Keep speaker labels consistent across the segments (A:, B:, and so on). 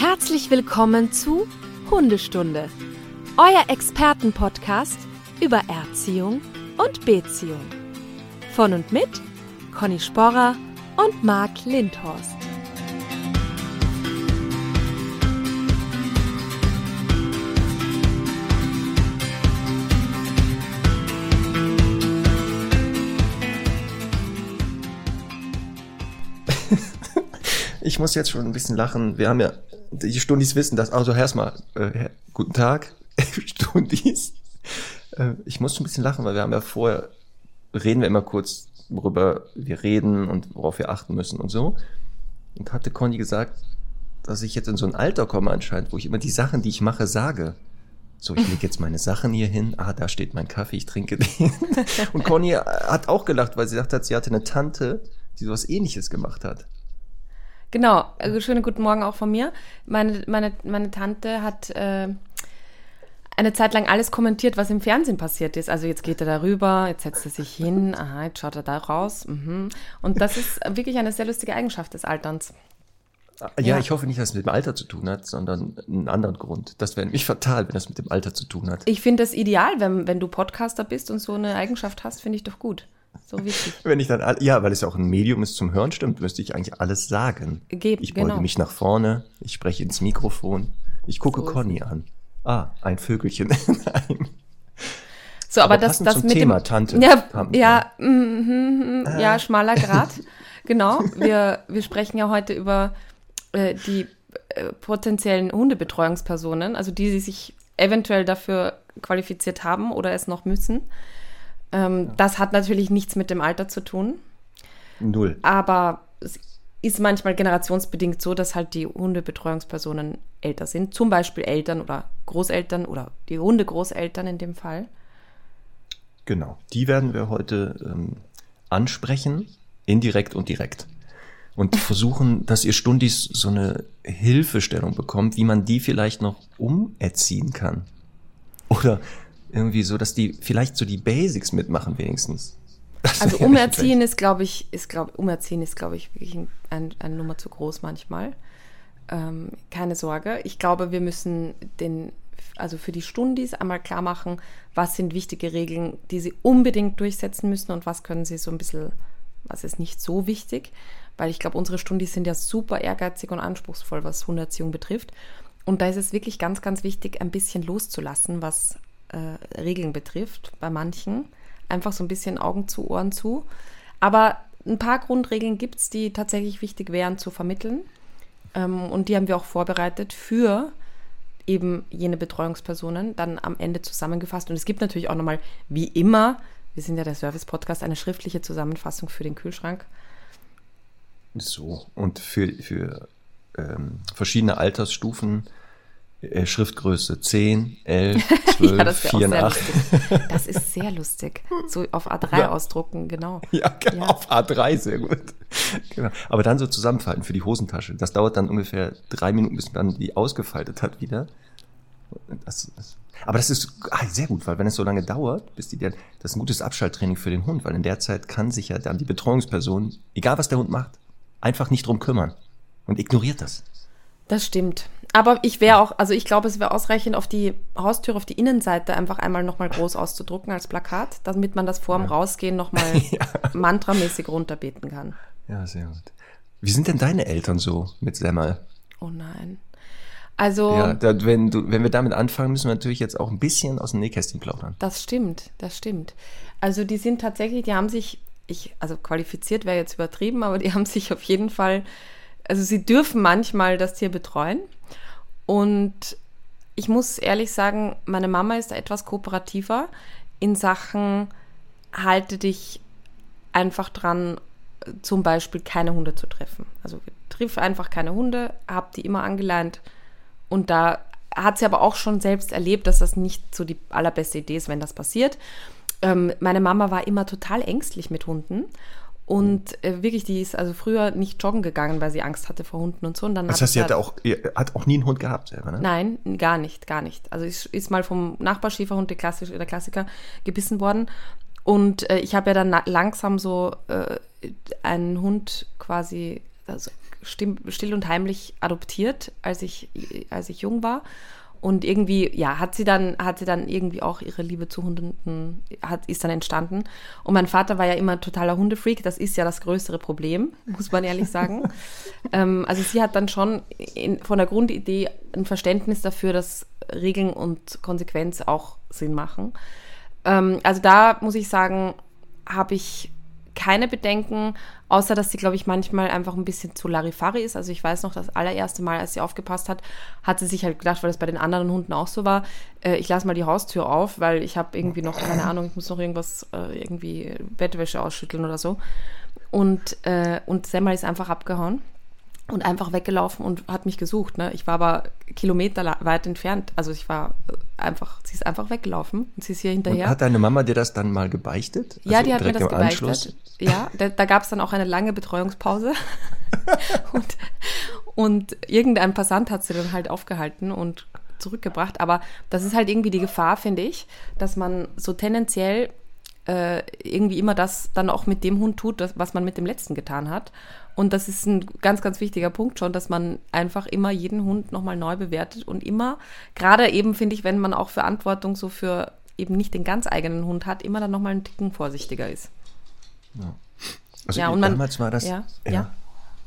A: Herzlich willkommen zu Hundestunde, euer Expertenpodcast über Erziehung und Beziehung. Von und mit Conny Sporrer und Marc Lindhorst.
B: Ich muss jetzt schon ein bisschen lachen. Wir haben ja, die Stundis wissen das. Also erstmal, äh, guten Tag, Stundis. Äh, ich muss schon ein bisschen lachen, weil wir haben ja vorher, reden wir immer kurz, worüber wir reden und worauf wir achten müssen und so. Und hatte Conny gesagt, dass ich jetzt in so ein Alter komme anscheinend, wo ich immer die Sachen, die ich mache, sage. So, ich lege jetzt meine Sachen hier hin. Ah, da steht mein Kaffee, ich trinke den. Und Conny hat auch gelacht, weil sie gesagt hat, sie hatte eine Tante, die sowas ähnliches gemacht hat.
A: Genau, also schönen guten Morgen auch von mir. Meine, meine, meine Tante hat äh, eine Zeit lang alles kommentiert, was im Fernsehen passiert ist. Also jetzt geht er darüber, jetzt setzt er sich hin, aha, jetzt schaut er da raus. Mhm. Und das ist wirklich eine sehr lustige Eigenschaft des Alterns.
B: Ja, ja, ich hoffe nicht, dass es mit dem Alter zu tun hat, sondern einen anderen Grund. Das wäre nämlich fatal, wenn das mit dem Alter zu tun hat.
A: Ich finde das ideal, wenn, wenn du Podcaster bist und so eine Eigenschaft hast, finde ich doch gut. So wichtig.
B: Wenn ich dann, ja, weil es ja auch ein Medium ist zum Hören, stimmt, müsste ich eigentlich alles sagen.
A: Geben,
B: ich beuge
A: genau.
B: mich nach vorne, ich spreche ins Mikrofon, ich gucke
A: So
B: Conny an. Ah, ein Vögelchen. Nein.
A: So, aber,
B: Aber
A: das, das
B: zum
A: mit
B: Thema,
A: dem,
B: Tante.
A: Ja, ja, mhm,
B: Ah.
A: ja, schmaler Grad. genau. Wir, wir sprechen ja heute über äh, die äh, potenziellen Hundebetreuungspersonen, also die, die sich eventuell dafür qualifiziert haben oder es noch müssen. Ähm, Das hat natürlich nichts mit dem Alter zu tun,
B: Null.
A: aber es ist manchmal generationsbedingt so, dass halt die Hundebetreuungspersonen älter sind. Zum Beispiel Eltern oder Großeltern oder die Hundegroßeltern in dem Fall.
B: Genau. Die werden wir heute ähm, ansprechen, indirekt und direkt. Und versuchen, dass ihr Stundis so eine Hilfestellung bekommt, wie man die vielleicht noch umerziehen kann. Oder irgendwie so, dass die vielleicht so die Basics mitmachen wenigstens. Das
A: Also umerziehen ist, glaube ich, ist glaube umerziehen ist, glaube ich, wirklich ein, ein, eine Nummer zu groß manchmal. Ähm, keine Sorge. Ich glaube, wir müssen den, also für die Stundis einmal klar machen, was sind wichtige Regeln, die sie unbedingt durchsetzen müssen und was können sie so ein bisschen, was ist nicht so wichtig. Weil ich glaube, unsere Stundis sind ja super ehrgeizig und anspruchsvoll, was Hunderziehung betrifft. Und da ist es wirklich ganz, ganz wichtig, ein bisschen loszulassen, was äh, Regeln betrifft, bei manchen. Einfach so ein bisschen Augen zu, Ohren zu. Aber ein paar Grundregeln gibt es, die tatsächlich wichtig wären zu vermitteln. Ähm, und die haben wir auch vorbereitet für eben jene Betreuungspersonen dann am Ende zusammengefasst. Und es gibt natürlich auch nochmal, wie immer, wir sind ja der Service-Podcast, eine schriftliche Zusammenfassung für den Kühlschrank.
B: So. Und für, für ähm, verschiedene Altersstufen, Schriftgröße 10, 11, 12,
A: ja, das wäre
B: 4
A: auch sehr
B: 8.
A: lustig. Das ist sehr lustig. So auf A3
B: Ja.
A: ausdrucken, genau.
B: Ja, genau,
A: Ja.
B: auf A3, sehr gut. Genau. Aber dann so zusammenfalten für die Hosentasche. Das dauert dann ungefähr drei Minuten, bis man die ausgefaltet hat wieder. Das, das, aber das ist ah, sehr gut, weil wenn es so lange dauert, bis die dann, das ist ein gutes Abschalttraining für den Hund, weil in der Zeit kann sich ja dann die Betreuungsperson, egal was der Hund macht, einfach nicht drum kümmern und ignoriert das.
A: Das stimmt. Aber ich wäre auch, also ich glaube, es wäre ausreichend, auf die Haustüre, auf die Innenseite einfach einmal nochmal groß auszudrucken als Plakat, damit man das vorm Rausgehen nochmal
B: Ja.
A: mantramäßig runterbeten kann.
B: Ja, sehr gut. Wie sind denn deine Eltern so mit Semmel?
A: Oh nein. Also,
B: Ja, da, wenn, du, wenn wir damit anfangen, müssen wir natürlich jetzt auch ein bisschen aus dem Nähkästchen plaudern.
A: das stimmt, das stimmt. Also die sind tatsächlich, die haben sich, ich, also qualifiziert wäre jetzt übertrieben, aber die haben sich auf jeden Fall, also sie dürfen manchmal das Tier betreuen. Und ich muss ehrlich sagen, meine Mama ist etwas kooperativer in Sachen, halte dich einfach dran, zum Beispiel keine Hunde zu treffen. Also triff einfach keine Hunde, hab die immer angeleint. Und da hat sie aber auch schon selbst erlebt, dass das nicht so die allerbeste Idee ist, wenn das passiert. Ähm, meine Mama war immer total ängstlich mit Hunden. Und äh, wirklich, die ist also früher nicht joggen gegangen, weil sie Angst hatte vor Hunden und so. Und dann
B: Das heißt, sie hatte auch, ihr hat auch nie einen Hund gehabt selber, ne?
A: Nein, gar nicht, gar nicht. Also ist, ist mal vom Nachbarschäferhund, der, Klassisch, der Klassiker, gebissen worden. Und äh, ich habe ja dann langsam so äh, einen Hund quasi also still und heimlich adoptiert, als ich, als ich jung war. Und irgendwie, ja, hat sie dann, hat sie dann irgendwie auch ihre Liebe zu Hunden, hat, ist dann entstanden. Und mein Vater war ja immer totaler Hundefreak. Das ist ja das größere Problem, muss man ehrlich sagen. ähm, also sie hat dann schon in, von der Grundidee ein Verständnis dafür, dass Regeln und Konsequenz auch Sinn machen. Ähm, also da muss ich sagen, habe ich keine Bedenken, außer dass sie, glaube ich, manchmal einfach ein bisschen zu Larifari ist. Also ich weiß noch, das allererste Mal, als sie aufgepasst hat, hat sie sich halt gedacht, weil das bei den anderen Hunden auch so war, äh, ich lasse mal die Haustür auf, weil ich habe irgendwie noch, keine Ahnung, ich muss noch irgendwas, äh, irgendwie Bettwäsche ausschütteln oder so. Und, äh, und Semmel ist einfach abgehauen und einfach weggelaufen und hat mich gesucht. Ne? Ich war aber Kilometer weit entfernt. Also ich war äh, einfach, sie ist einfach weggelaufen und sie ist hier hinterher. Und
B: hat deine Mama dir das dann mal gebeichtet?
A: Also ja, die hat mir das gebeichtet. Anschluss? Ja, da, da gab es dann auch eine lange Betreuungspause. und, und irgendein Passant hat sie dann halt aufgehalten und zurückgebracht. Aber das ist halt irgendwie die Gefahr, finde ich, dass man so tendenziell äh, irgendwie immer das dann auch mit dem Hund tut, das, was man mit dem letzten getan hat. Und das ist ein ganz, ganz wichtiger Punkt schon, dass man einfach immer jeden Hund nochmal neu bewertet und immer, gerade eben finde ich, wenn man auch Verantwortung so für eben nicht den ganz eigenen Hund hat, immer dann nochmal einen Ticken vorsichtiger ist.
B: Ja. Also ja, und man, damals war das, ja, ja. ja.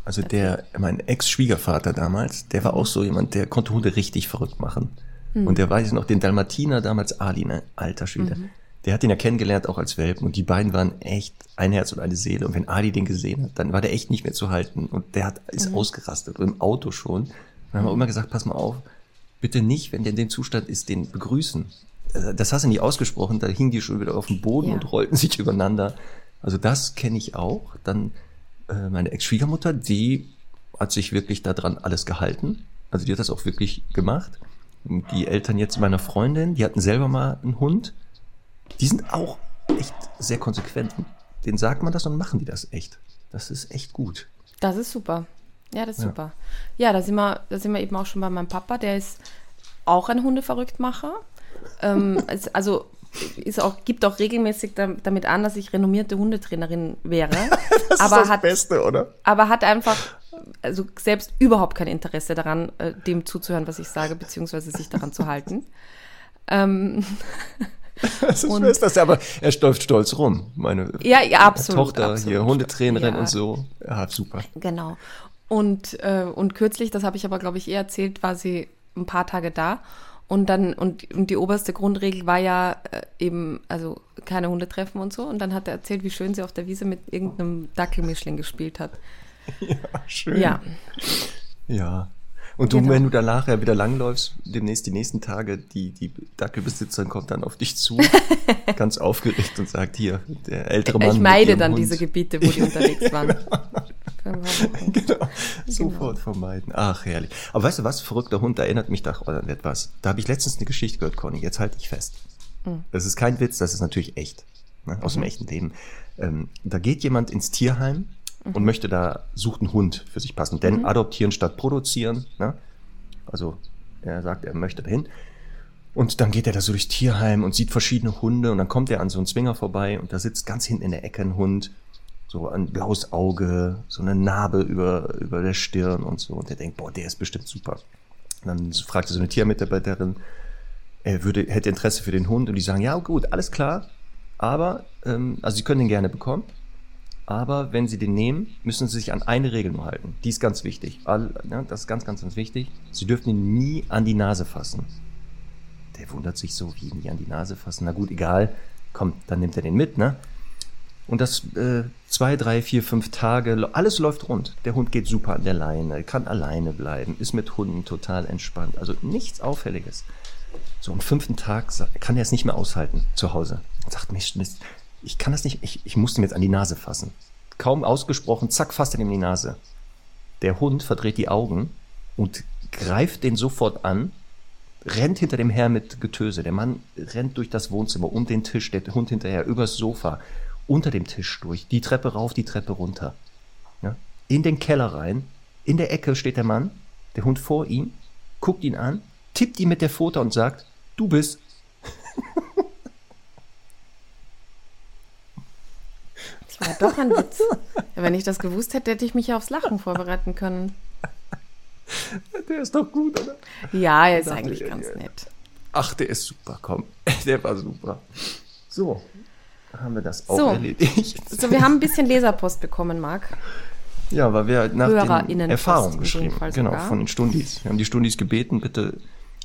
B: Also der, mein Ex-Schwiegervater damals, der war auch so jemand, der konnte Hunde richtig verrückt machen. Mhm. Und der weiß noch, den Dalmatiner damals Ali, ne? Alter Schwede. Mhm der hat ihn ja kennengelernt auch als Welpen und die beiden waren echt ein Herz und eine Seele. Und wenn Adi den gesehen hat, dann war der echt nicht mehr zu halten und der hat, ist mhm. ausgerastet und im Auto schon. Und dann haben wir immer gesagt, pass mal auf, bitte nicht, wenn der in dem Zustand ist, den begrüßen. Das hast du nicht ausgesprochen, da hingen die schon wieder auf dem Boden ja. und rollten sich übereinander. Also das kenne ich auch. Dann äh, meine Ex-Schwiegermutter, die hat sich wirklich daran alles gehalten. Also die hat das auch wirklich gemacht. Und die Eltern jetzt meiner Freundin, die hatten selber mal einen Hund die sind auch echt sehr konsequent. Den sagt man das und machen die das echt. Das ist echt gut.
A: Das ist super. Ja, das ist ja. super. Ja, da sind, wir, da sind wir eben auch schon bei meinem Papa, der ist auch ein Hundeverrücktmacher. ähm, also ist auch, gibt auch regelmäßig damit an, dass ich renommierte Hundetrainerin wäre.
B: das aber ist das hat, Beste, oder?
A: Aber hat einfach also selbst überhaupt kein Interesse daran, äh, dem zuzuhören, was ich sage, beziehungsweise sich daran zu halten. Ähm,
B: Das ist das, aber er läuft stolz rum. Meine
A: ja, ja, absolut,
B: Tochter
A: absolut.
B: hier, Hundetrainerin ja. und so. Ja, super.
A: Genau. Und, äh, und kürzlich, das habe ich aber, glaube ich, eh erzählt, war sie ein paar Tage da. Und dann, und, und die oberste Grundregel war ja äh, eben, also keine Hunde treffen und so. Und dann hat er erzählt, wie schön sie auf der Wiese mit irgendeinem Dackelmischling gespielt hat.
B: Ja, schön. Ja. Ja, und du, genau. wenn du dann nachher wieder langläufst, demnächst die nächsten Tage, die, die Dackelbesitzerin kommt dann auf dich zu, ganz aufgeregt und sagt, hier, der ältere Mann.
A: Ich meide dann Hund. diese Gebiete, wo die unterwegs waren.
B: genau. genau. Sofort vermeiden. Ach, herrlich. Aber weißt du was, verrückter Hund, da erinnert mich doch an etwas. Da habe ich letztens eine Geschichte gehört, Conny, jetzt halte ich fest. Mhm. Das ist kein Witz, das ist natürlich echt. Ne, aus mhm. dem echten Leben. Ähm, da geht jemand ins Tierheim mhm. und möchte da, sucht einen Hund für sich passen. Denn mhm. adoptieren statt produzieren, ne? also er sagt, er möchte dahin. Und dann geht er da so durchs Tierheim und sieht verschiedene Hunde und dann kommt er an so einen Zwinger vorbei und da sitzt ganz hinten in der Ecke ein Hund, so ein blaues Auge, so eine Narbe über, über der Stirn und so. Und er denkt, boah, der ist bestimmt super. Und dann fragt er so eine Tiermitarbeiterin, er würde, hätte Interesse für den Hund und die sagen, ja gut, alles klar, aber, ähm, also sie können den gerne bekommen, aber wenn Sie den nehmen, müssen Sie sich an eine Regel nur halten. Die ist ganz wichtig. All, ja, das ist ganz, ganz, ganz wichtig. Sie dürfen ihn nie an die Nase fassen. Der wundert sich so, wie nie an die Nase fassen. Na gut, egal. Komm, dann nimmt er den mit, ne? Und das äh, zwei, drei, vier, fünf Tage, alles läuft rund. Der Hund geht super an der Leine, kann alleine bleiben, ist mit Hunden total entspannt. Also nichts Auffälliges. So am fünften Tag kann er es nicht mehr aushalten zu Hause. Sagt, Mist, Mist, ich kann das nicht, ich, ich musste ihm jetzt an die Nase fassen. Kaum ausgesprochen, zack, fasst er ihm in die Nase. Der Hund verdreht die Augen und greift den sofort an, rennt hinter dem Herr mit Getöse. Der Mann rennt durch das Wohnzimmer, um den Tisch, der Hund hinterher, übers Sofa, unter dem Tisch durch, die Treppe rauf, die Treppe runter. Ja? In den Keller rein, in der Ecke steht der Mann, der Hund vor ihm, guckt ihn an, tippt ihn mit der Pfote und sagt, du bist.
A: War doch ein Witz. Ja, wenn ich das gewusst hätte, hätte ich mich ja aufs Lachen vorbereiten können.
B: Der ist doch gut, oder?
A: Ja, er ist eigentlich ganz nett.
B: Ach, der ist super, komm. Der war super. So, haben wir das auch so. erledigt.
A: So, wir haben ein bisschen Leserpost bekommen, Marc.
B: Ja, weil wir nach den Erfahrungen geschrieben. Genau, von den Stundis. Wir haben die Stundis gebeten, bitte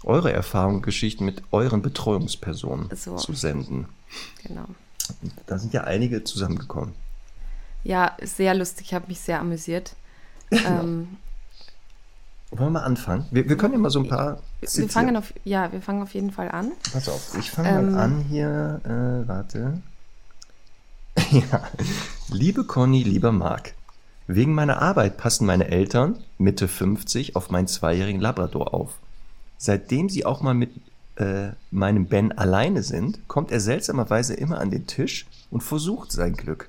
B: eure Erfahrungen, Geschichten mit euren Betreuungspersonen so. zu senden. Genau. Da sind ja einige zusammengekommen.
A: Ja, sehr lustig. Ich habe mich sehr amüsiert. ähm,
B: wollen wir mal anfangen? Wir, wir können ja mal so ein paar.
A: Wir fangen auf, ja, wir fangen auf jeden Fall an.
B: Pass auf, ich fange ähm, mal an hier. Äh, warte. ja. Liebe Conny, lieber Marc, wegen meiner Arbeit passen meine Eltern, Mitte 50, auf meinen zweijährigen Labrador auf. Seitdem sie auch mal mit äh, meinem Ben alleine sind, kommt er seltsamerweise immer an den Tisch und versucht sein Glück.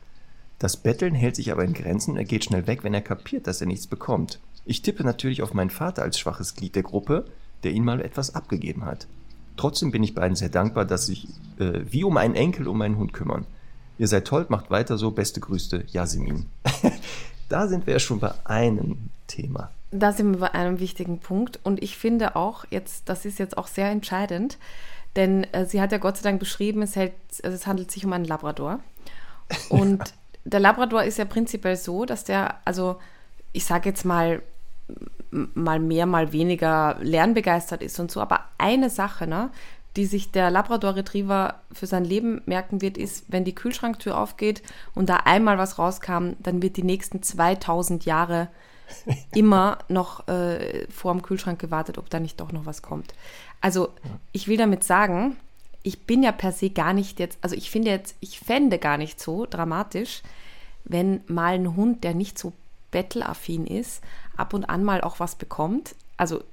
B: Das Betteln hält sich aber in Grenzen und er geht schnell weg, wenn er kapiert, dass er nichts bekommt. Ich tippe natürlich auf meinen Vater als schwaches Glied der Gruppe, der ihn mal etwas abgegeben hat. Trotzdem bin ich beiden sehr dankbar, dass sich äh, wie um einen Enkel um meinen Hund kümmern. Ihr seid toll, macht weiter so. Beste Grüße, Jasmin. da sind wir ja schon bei einem Thema.
A: Da sind wir bei einem wichtigen Punkt. Und ich finde auch, jetzt, das ist jetzt auch sehr entscheidend, denn äh, sie hat ja Gott sei Dank beschrieben, es, hält, also es handelt sich um einen Labrador. Und. der Labrador ist ja prinzipiell so, dass der, also ich sage jetzt mal, mal mehr, mal weniger lernbegeistert ist und so. Aber eine Sache, ne, die sich der Labrador Retriever für sein Leben merken wird, ist, wenn die Kühlschranktür aufgeht und da einmal was rauskam, dann wird die nächsten 2000 Jahre immer noch äh, vor dem Kühlschrank gewartet, ob da nicht doch noch was kommt. Also ich will damit sagen, ich bin ja per se gar nicht jetzt, also ich finde jetzt, ich fände gar nicht so dramatisch, wenn mal ein Hund, der nicht so bettelaffin ist, ab und an mal auch was bekommt. Also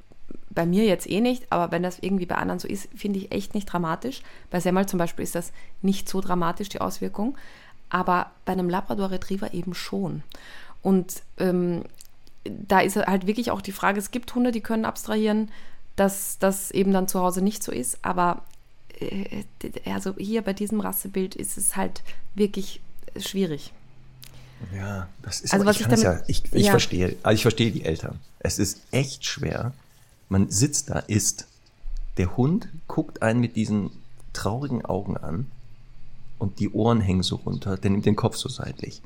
A: bei mir jetzt eh nicht, aber wenn das irgendwie bei anderen so ist, finde ich echt nicht dramatisch. Bei Semmel zum Beispiel ist das nicht so dramatisch, die Auswirkung. Aber bei einem Labrador Retriever eben schon. Und ähm, da ist halt wirklich auch die Frage, es gibt Hunde, die können abstrahieren, dass das eben dann zu Hause nicht so ist. Aber also hier bei diesem Rassebild ist es halt wirklich schwierig.
B: Ja, das ist also, was ich, ich, damit, ja, ich, ich ja. verstehe, also ich verstehe die Eltern. Es ist echt schwer. Man sitzt da, isst. Der Hund guckt einen mit diesen traurigen Augen an und die Ohren hängen so runter, der nimmt den Kopf so seitlich.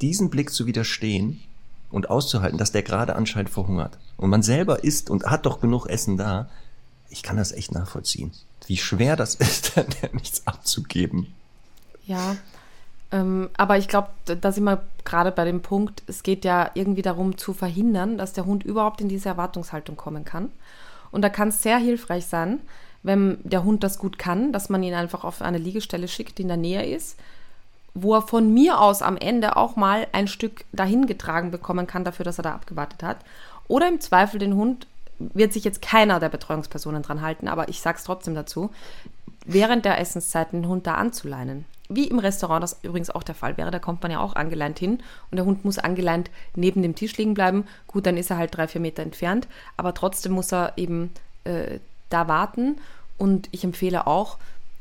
B: Diesen Blick zu widerstehen und auszuhalten, dass der gerade anscheinend verhungert. Und man selber isst und hat doch genug Essen da. Ich kann das echt nachvollziehen. Wie schwer das ist, nichts abzugeben.
A: Ja, ähm, aber ich glaube, da sind wir gerade bei dem Punkt, es geht ja irgendwie darum zu verhindern, dass der Hund überhaupt in diese Erwartungshaltung kommen kann. Und da kann es sehr hilfreich sein, wenn der Hund das gut kann, dass man ihn einfach auf eine Liegestelle schickt, die in der Nähe ist, wo er von mir aus am Ende auch mal ein Stück dahin getragen bekommen kann, dafür, dass er da abgewartet hat. Oder im Zweifel den Hund, wird sich jetzt keiner der Betreuungspersonen dran halten, aber ich sage es trotzdem dazu, während der Essenszeit den Hund da anzuleinen wie im Restaurant das übrigens auch der Fall wäre, da kommt man ja auch angeleint hin und der Hund muss angeleint neben dem Tisch liegen bleiben. Gut, dann ist er halt drei, vier Meter entfernt, aber trotzdem muss er eben äh, da warten und ich empfehle auch,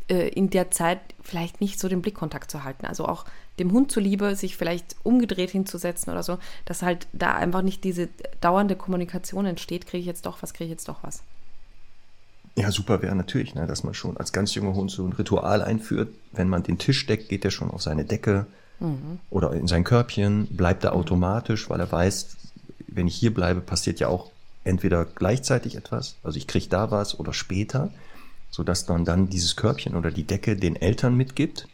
A: äh, in der Zeit vielleicht nicht so den Blickkontakt zu halten. Also auch dem Hund zuliebe, sich vielleicht umgedreht hinzusetzen oder so, dass halt da einfach nicht diese dauernde Kommunikation entsteht, kriege ich jetzt doch was, kriege ich jetzt doch was.
B: Ja, super wäre natürlich, ne, dass man schon als ganz junger Hund so ein Ritual einführt. Wenn man den Tisch deckt, geht er schon auf seine Decke mhm. oder in sein Körbchen, bleibt er mhm. automatisch, weil er weiß, wenn ich hier bleibe, passiert ja auch entweder gleichzeitig etwas, also ich kriege da was oder später, sodass man dann dieses Körbchen oder die Decke den Eltern mitgibt.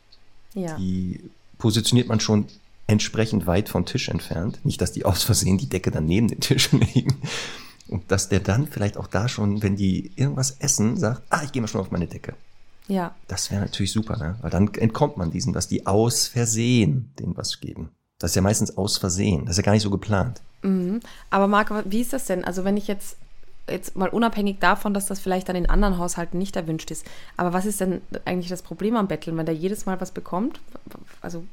B: Ja. Die positioniert man schon entsprechend weit vom Tisch entfernt. Nicht, dass die aus Versehen die Decke dann neben den Tisch legen. Und dass der dann vielleicht auch da schon, wenn die irgendwas essen, sagt, ah, ich gehe mal schon auf meine Decke. Ja. Das wäre natürlich super, ne? Weil dann entkommt man diesem, dass die aus Versehen denen was geben. Das ist ja meistens aus Versehen. Das ist ja gar nicht so geplant.
A: Mhm. Aber Marc, wie ist das denn? Also wenn ich jetzt jetzt mal unabhängig davon, dass das vielleicht dann in anderen Haushalten nicht erwünscht ist. Aber was ist denn eigentlich das Problem am Betteln, wenn der jedes Mal was bekommt? Also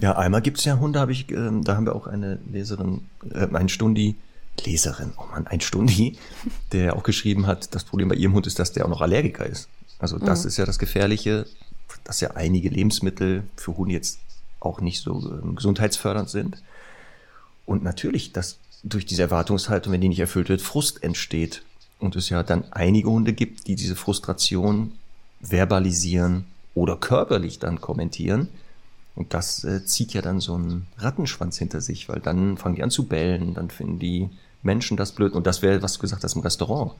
B: ja, einmal gibt es ja Hunde, habe ich, äh, da haben wir auch eine Leserin, äh, ein Stundi, Leserin, oh Mann, ein Stundi, der auch geschrieben hat, das Problem bei ihrem Hund ist, dass der auch noch Allergiker ist. Also das mhm. ist ja das Gefährliche, dass ja einige Lebensmittel für Hunde jetzt auch nicht so äh, gesundheitsfördernd sind. Und natürlich, dass durch diese Erwartungshaltung, wenn die nicht erfüllt wird, Frust entsteht. Und es ja dann einige Hunde gibt, die diese Frustration verbalisieren oder körperlich dann kommentieren. Und das äh, zieht ja dann so einen Rattenschwanz hinter sich, weil dann fangen die an zu bellen, dann finden die Menschen das blöd. Und das wäre, was du gesagt hast, im Restaurant.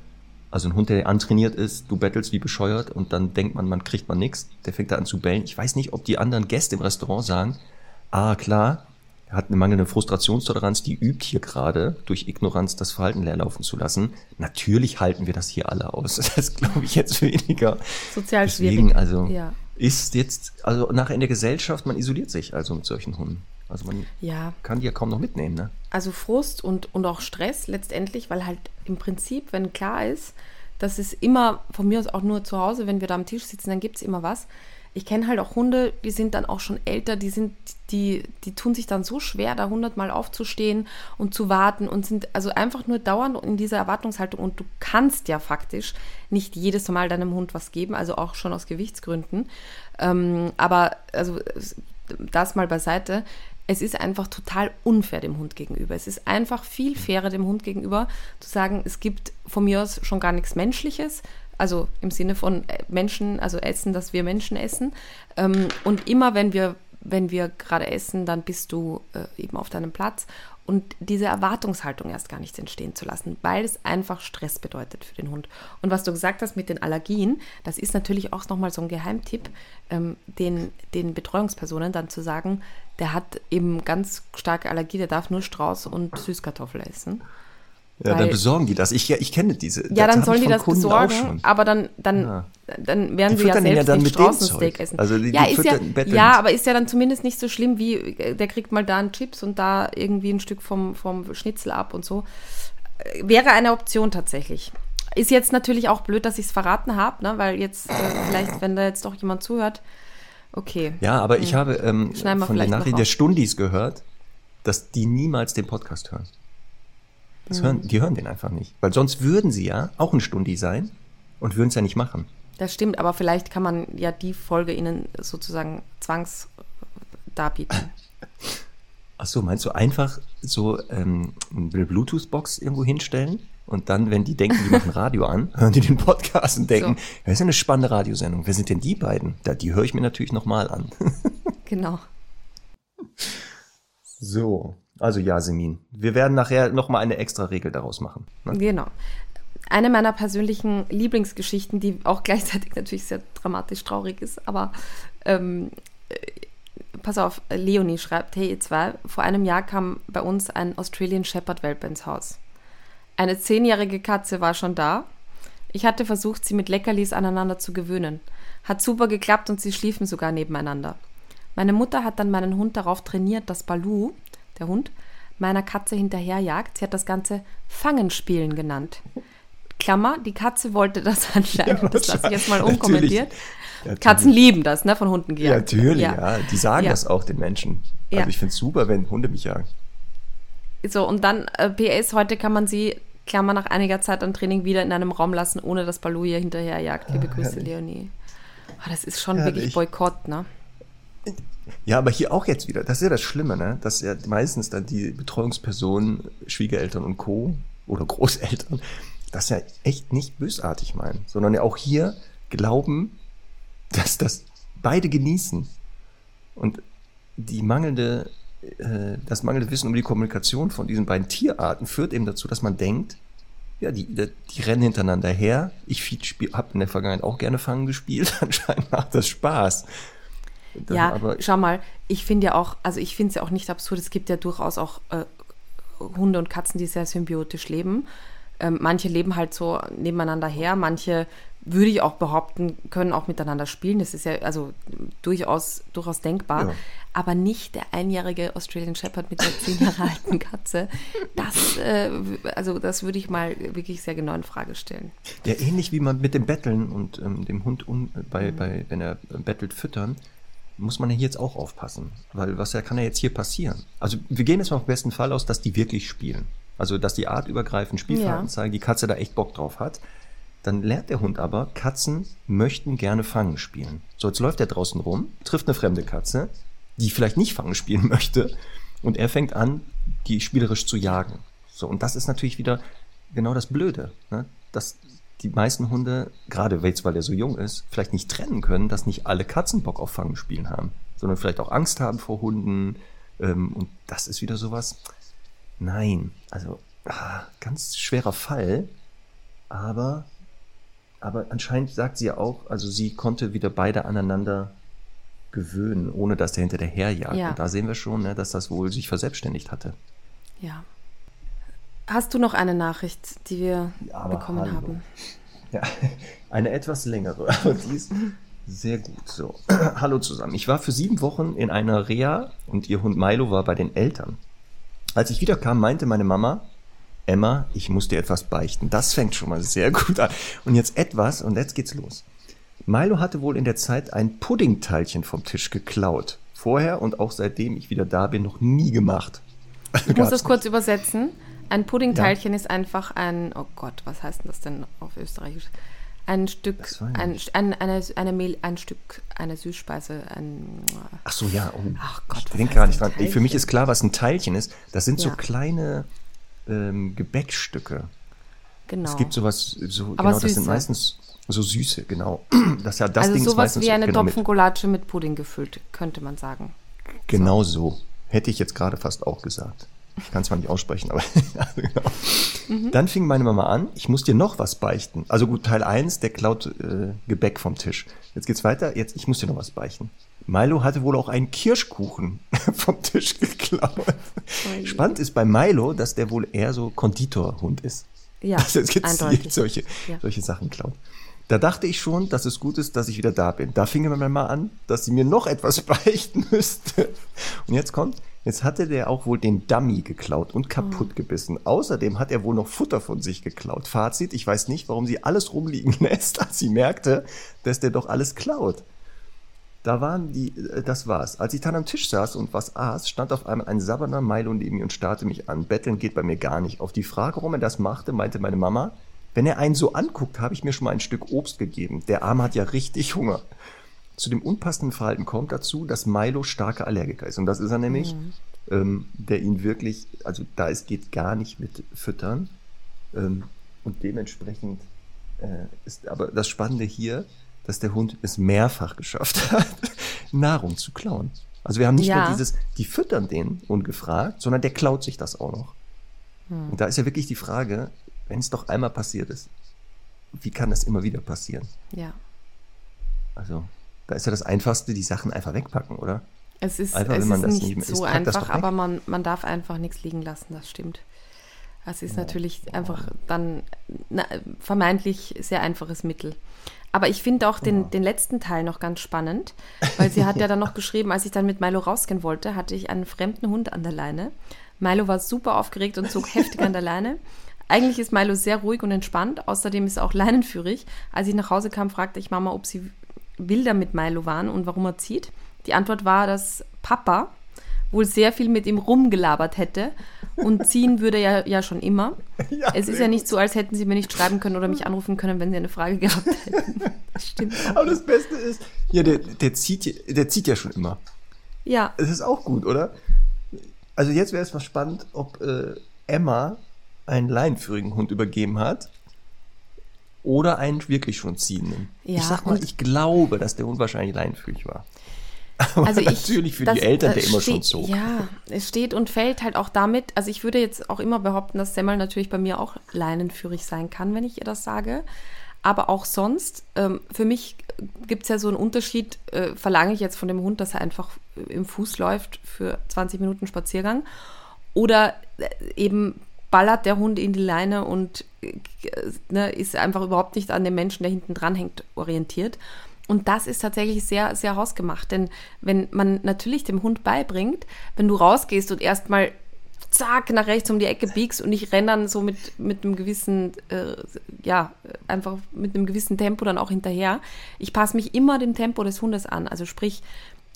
B: Also ein Hund, der antrainiert ist, du bettelst wie bescheuert und dann denkt man, man kriegt man nichts, der fängt da an zu bellen. Ich weiß nicht, ob die anderen Gäste im Restaurant sagen, ah klar, hat eine mangelnde Frustrationstoleranz, die übt hier gerade durch Ignoranz das Verhalten leerlaufen zu lassen. Natürlich halten wir das hier alle aus. Das glaube ich jetzt weniger.
A: Sozial
B: Deswegen,
A: schwierig.
B: also
A: Ja.
B: ist jetzt, also nachher in der Gesellschaft, man isoliert sich also mit solchen Hunden. Also man
A: Ja,
B: kann die ja kaum noch mitnehmen, ne?
A: also Frust und, und auch Stress letztendlich, weil halt im Prinzip, wenn klar ist, dass es immer, von mir aus auch nur zu Hause, wenn wir da am Tisch sitzen, dann gibt es immer was. Ich kenne halt auch Hunde, die sind dann auch schon älter, die sind, die, die tun sich dann so schwer, da hundertmal aufzustehen und zu warten und sind also einfach nur dauernd in dieser Erwartungshaltung und du kannst ja faktisch nicht jedes Mal deinem Hund was geben, also auch schon aus Gewichtsgründen. Ähm, aber also das mal beiseite. Es ist einfach total unfair dem Hund gegenüber. Es ist einfach viel fairer dem Hund gegenüber zu sagen, es gibt von mir aus schon gar nichts Menschliches, also im Sinne von äh, Menschen, also Essen, dass wir Menschen essen. Ähm, und immer wenn wir, wenn wir gerade essen, dann bist du äh, eben auf deinem Platz und diese Erwartungshaltung erst gar nicht entstehen zu lassen, weil es einfach Stress bedeutet für den Hund. Und was du gesagt hast mit den Allergien, das ist natürlich auch nochmal so ein Geheimtipp, ähm, den, den Betreuungspersonen dann zu sagen, der hat eben ganz starke Allergie, der darf nur Strauß und Süßkartoffel essen.
B: Ja, dann
A: Weil-
B: besorgen die das. Ich, ich kenne diese.
A: Ja, dann sollen die das
B: Kunden
A: besorgen, aber dann, dann,
B: Ja.
A: dann werden
B: Die
A: sie ja
B: ihn ja
A: selbst
B: dann
A: nicht
B: mit dem
A: Straußensteak essen.
B: Also die-
A: ja,
B: die
A: ist ja, ja, aber ist ja dann zumindest nicht so schlimm wie, äh, der kriegt mal da einen Chips und da irgendwie ein Stück vom, vom Schnitzel ab und so. Äh, Wäre eine Option tatsächlich. Ist jetzt natürlich auch blöd, dass ich es verraten habe, ne? weil jetzt äh, vielleicht, wenn da jetzt doch jemand zuhört, okay.
B: Ja, aber ich habe ähm, von
A: noch
B: Nachrichten der. Stundis gehört, dass die niemals den Podcast hören. Das hören. Die hören den einfach nicht. Weil sonst würden sie ja auch ein Stundi sein und würden es ja nicht machen.
A: Das stimmt, aber vielleicht kann man ja die Folge ihnen sozusagen zwangs darbieten.
B: Ach so, meinst du einfach so ähm, eine Bluetooth-Box irgendwo hinstellen und dann, wenn die denken, die machen Radio an, hören die den Podcast und denken,
A: So.
B: das ist ja eine spannende Radiosendung. Wer sind denn die beiden? Da, die höre ich mir natürlich nochmal an.
A: Genau.
B: So, also Yasemin, wir werden nachher nochmal eine extra Regel daraus machen. Ne?
A: Genau. Eine meiner persönlichen Lieblingsgeschichten, die auch gleichzeitig natürlich sehr dramatisch traurig ist, aber ähm, äh, pass auf, Leonie schreibt, hey ihr zwei, vor einem Jahr kam bei uns ein Australian Shepherd Welpe ins Haus. Eine zehnjährige Katze war schon da. Ich hatte versucht, sie mit Leckerlis aneinander zu gewöhnen. Hat super geklappt und sie schliefen sogar nebeneinander. Meine Mutter hat dann meinen Hund darauf trainiert, dass Balu, der Hund, meiner Katze hinterherjagt. Sie hat das Ganze Fangenspielen genannt. Klammer, die Katze wollte das anscheinend. das lasse ich jetzt mal unkommentiert.
B: Natürlich.
A: Katzen lieben das, ne, von Hunden
B: Ja,
A: gejagt.
B: natürlich, ja. Die sagen
A: Ja.
B: das auch den Menschen. Also
A: Ja.
B: ich finde es super, wenn Hunde mich jagen.
A: So, und dann äh, PS, heute kann man sie, Klammer, nach einiger Zeit am Training wieder in einem Raum lassen, ohne dass Balu ihr hinterherjagt. Liebe Grüße,
B: Ah, herrlich.
A: Leonie. Ah, das ist schon
B: Herrlich.
A: wirklich Boykott, ne?
B: Ja, aber hier auch jetzt wieder. Das ist ja das Schlimme, ne? Dass ja meistens dann die Betreuungspersonen, Schwiegereltern und Co. oder Großeltern das ja echt nicht bösartig meinen, sondern ja auch hier glauben, dass das beide genießen. Und die mangelnde, äh, das mangelnde Wissen um die Kommunikation von diesen beiden Tierarten führt eben dazu, dass man denkt, ja, die, die, die rennen hintereinander her. Ich habe in der Vergangenheit auch gerne Fangen gespielt. Anscheinend macht das Spaß. Dann
A: ja,
B: aber-
A: schau mal, ich finde ja auch, also ich finde es ja auch nicht absurd, es gibt ja durchaus auch äh, Hunde und Katzen, die sehr symbiotisch leben. Ähm, manche leben halt so nebeneinander her, manche würde ich auch behaupten, können auch miteinander spielen. Das ist ja also durchaus, durchaus denkbar.
B: Ja.
A: Aber nicht der einjährige Australian Shepherd mit der zehn Jahre alten Katze. Das, äh, also das würde ich mal wirklich sehr genau in Frage stellen.
B: Ja, ähnlich wie man mit dem Betteln und ähm, dem Hund, un,
A: Mhm.
B: bei, bei, wenn er äh, bettelt, füttern, muss man ja hier jetzt auch aufpassen. Weil was ja kann ja jetzt hier passieren? Also wir gehen jetzt mal vom besten Fall aus, dass die wirklich spielen. Also dass die artübergreifend Spielverhalten
A: Ja.
B: zeigen, die Katze da echt Bock drauf hat. Dann lernt der Hund aber, Katzen möchten gerne Fangen spielen. So, jetzt läuft er draußen rum, trifft eine fremde Katze, die vielleicht nicht fangen spielen möchte. Und er fängt an, die spielerisch zu jagen. So, und das ist natürlich wieder genau das Blöde, ne? dass die meisten Hunde, gerade jetzt, weil er so jung ist, vielleicht nicht trennen können, dass nicht alle Katzen Bock auf Fangen spielen haben, sondern vielleicht auch Angst haben vor Hunden. Ähm, und das ist wieder sowas. Nein, also ah, ganz schwerer Fall, aber, aber anscheinend sagt sie ja auch, also sie konnte wieder beide aneinander gewöhnen, ohne dass der hinter der herjagt. Ja. Und da sehen wir schon, ne, dass das wohl sich verselbstständigt hatte.
A: Ja. Hast du noch eine Nachricht, die wir ja, bekommen hallo. haben?
B: Ja, eine etwas längere, aber die ist sehr gut. So, hallo zusammen. Ich war für sieben Wochen in einer Reha und ihr Hund Milo war bei den Eltern. Als ich wiederkam, meinte meine Mama, Emma, ich muss dir etwas beichten. Das fängt schon mal sehr gut an. Und jetzt etwas, und jetzt geht's los. Milo hatte wohl in der Zeit ein Puddingteilchen vom Tisch geklaut. Vorher und auch seitdem ich wieder da bin, noch nie gemacht.
A: Ich muss das kurz übersetzen. Ein Puddingteilchen ja. ist einfach ein, oh Gott, was heißt das denn auf Österreichisch? Ein Stück, ein, ein, eine, eine Mehl, ein Stück, eine Süßspeise, ein.
B: Ach so, ja. Oh. Ach Gott, ich denke gar nicht dran. Für mich ist klar, was ein Teilchen ist. Das sind ja. so kleine ähm, Gebäckstücke. Genau. Es gibt sowas, so, Aber genau, süße. das sind meistens so süße, genau. Das ja das
A: also
B: Ding
A: sowas ist meistens wie eine genau Topfengulatsche mit, mit Pudding gefüllt, könnte man sagen.
B: Genau so. so. Hätte ich jetzt gerade fast auch gesagt. Ich kann es zwar nicht aussprechen, aber genau. mhm. Dann fing meine Mama an, ich muss dir noch was beichten. Also gut, Teil 1, der klaut äh, Gebäck vom Tisch. Jetzt geht's weiter, jetzt ich muss dir noch was beichten. Milo hatte wohl auch einen Kirschkuchen vom Tisch geklaut. Oh Spannend ist bei Milo, dass der wohl eher so Konditorhund ist. Ja, also jetzt gezielt solche, ja. solche Sachen klaut. Da dachte ich schon, dass es gut ist, dass ich wieder da bin. Da fing mir mal an, dass sie mir noch etwas beichten müsste. Und jetzt kommt, jetzt hatte der auch wohl den Dummy geklaut und kaputt gebissen. Außerdem hat er wohl noch Futter von sich geklaut. Fazit, ich weiß nicht, warum sie alles rumliegen lässt, als sie merkte, dass der doch alles klaut. Da waren die, äh, das war's. Als ich dann am Tisch saß und was aß, stand auf einmal ein sabberner Milo neben mir und starrte mich an. Betteln geht bei mir gar nicht. Auf die Frage, warum er das machte, meinte meine Mama, wenn er einen so anguckt, habe ich mir schon mal ein Stück Obst gegeben. Der Arm hat ja richtig Hunger. Zu dem unpassenden Verhalten kommt dazu, dass Milo starker Allergiker ist. Und das ist er nämlich, mhm. ähm, der ihn wirklich, also da es geht gar nicht mit Füttern. Ähm, und dementsprechend äh, ist aber das Spannende hier, dass der Hund es mehrfach geschafft hat, Nahrung zu klauen. Also wir haben nicht ja. nur dieses, die füttern den ungefragt, sondern der klaut sich das auch noch. Hm. Und da ist ja wirklich die Frage, wenn es doch einmal passiert ist, wie kann das immer wieder passieren?
A: Ja.
B: Also, da ist ja das Einfachste, die Sachen einfach wegpacken, oder?
A: Es ist, einfach, es ist nicht so isst, einfach, aber man, man darf einfach nichts liegen lassen, das stimmt. Das ist ja. natürlich einfach dann na, vermeintlich sehr einfaches Mittel. Aber ich finde auch den, ja. den letzten Teil noch ganz spannend, weil sie hat ja dann noch geschrieben, als ich dann mit Milo rausgehen wollte, hatte ich einen fremden Hund an der Leine. Milo war super aufgeregt und zog heftig an der Leine. Eigentlich ist Milo sehr ruhig und entspannt. Außerdem ist er auch leinenführig. Als ich nach Hause kam, fragte ich Mama, ob sie wilder mit Milo waren und warum er zieht. Die Antwort war, dass Papa wohl sehr viel mit ihm rumgelabert hätte und ziehen würde ja, ja schon immer. Ja, es ist ja nicht so, als hätten sie mir nicht schreiben können oder mich anrufen können, wenn sie eine Frage gehabt hätten.
B: Das stimmt. Auch. Aber das Beste ist, ja, der, der, zieht, der zieht ja schon immer.
A: Ja.
B: Das ist auch gut, oder? Also jetzt wäre es mal spannend, ob äh, Emma einen leinenführigen Hund übergeben hat oder einen wirklich schon ziehenden. Ja, ich sag mal, ich glaube, dass der Hund wahrscheinlich leinenführig war. Aber also natürlich für das, die Eltern der immer schon zog.
A: Ja, es steht und fällt halt auch damit, also ich würde jetzt auch immer behaupten, dass Semmel natürlich bei mir auch leinenführig sein kann, wenn ich ihr das sage. Aber auch sonst, ähm, für mich gibt es ja so einen Unterschied, äh, verlange ich jetzt von dem Hund, dass er einfach im Fuß läuft für 20 Minuten Spaziergang oder äh, eben ballert der Hund in die Leine und äh, ne, ist einfach überhaupt nicht an dem Menschen, der hinten dran hängt, orientiert. Und das ist tatsächlich sehr, sehr hausgemacht. Denn wenn man natürlich dem Hund beibringt, wenn du rausgehst und erstmal zack nach rechts um die Ecke biegst und ich renne dann so mit, mit einem gewissen, äh, ja, einfach mit einem gewissen Tempo dann auch hinterher. Ich passe mich immer dem Tempo des Hundes an. Also sprich,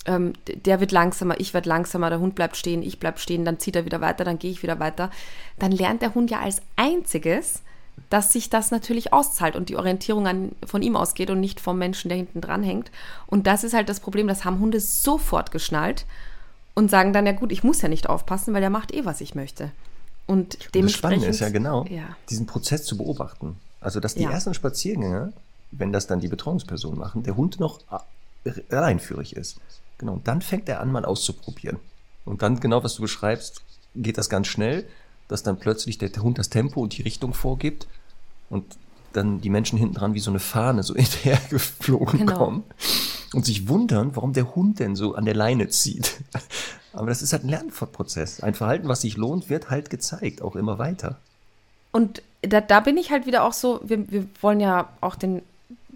A: ähm, der wird langsamer, ich werde langsamer, der Hund bleibt stehen, ich bleibe stehen, dann zieht er wieder weiter, dann gehe ich wieder weiter. Dann lernt der Hund ja als einziges, dass sich das natürlich auszahlt und die Orientierung an, von ihm ausgeht und nicht vom Menschen, der hinten dran hängt. Und das ist halt das Problem, das haben Hunde sofort geschnallt. und sagen dann, ja gut, ich muss ja nicht aufpassen, weil der macht eh, was ich möchte. Und dementsprechend. Das Spannende
B: ist ja genau, ja. diesen Prozess zu beobachten. Also, dass die ja. ersten Spaziergänge, wenn das dann die Betreuungspersonen machen, der Hund noch alleinführig ist. Genau. Und dann fängt er an, mal auszuprobieren. Und dann, genau was du beschreibst, geht das ganz schnell, dass dann plötzlich der Hund das Tempo und die Richtung vorgibt und dann die Menschen hinten dran wie so eine Fahne so hinterher geflogen genau. kommen und sich wundern, warum der Hund denn so an der Leine zieht. Aber das ist halt ein Lernprozess. Ein Verhalten, was sich lohnt, wird halt gezeigt, auch immer weiter.
A: Und da, da bin ich halt wieder auch so, wir, wir wollen ja auch den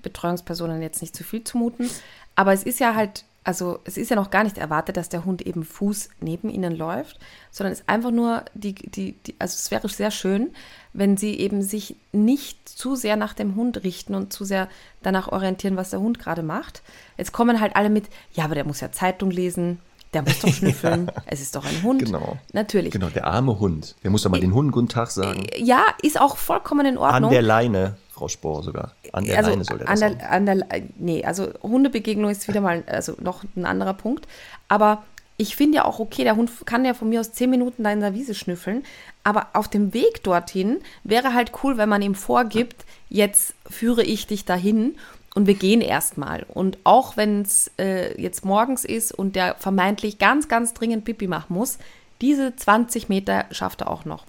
A: Betreuungspersonen jetzt nicht zu viel zumuten, aber es ist ja halt also es ist ja noch gar nicht erwartet, dass der Hund eben Fuß neben ihnen läuft, sondern es ist einfach nur die, die, die, also es wäre sehr schön, wenn sie eben sich nicht zu sehr nach dem Hund richten und zu sehr danach orientieren, was der Hund gerade macht. Jetzt kommen halt alle mit, ja, aber der muss ja Zeitung lesen, der muss doch schnüffeln. ja. Es ist doch ein Hund.
B: Genau.
A: Natürlich.
B: Genau, der arme Hund. Der muss doch mal den Hunden guten Tag sagen.
A: Ja, ist auch vollkommen in Ordnung.
B: An der Leine. Frau Spohr sogar. An der
A: also
B: Leine soll der
A: an der, an der, Nee, also Hundebegegnung ist wieder mal also noch ein anderer Punkt. Aber ich finde ja auch okay, der Hund kann ja von mir aus zehn Minuten da in der Wiese schnüffeln. Aber auf dem Weg dorthin wäre halt cool, wenn man ihm vorgibt, jetzt führe ich dich dahin und wir gehen erstmal. Und auch wenn es äh, jetzt morgens ist und der vermeintlich ganz, ganz dringend Pipi machen muss, diese 20 Meter schafft er auch noch.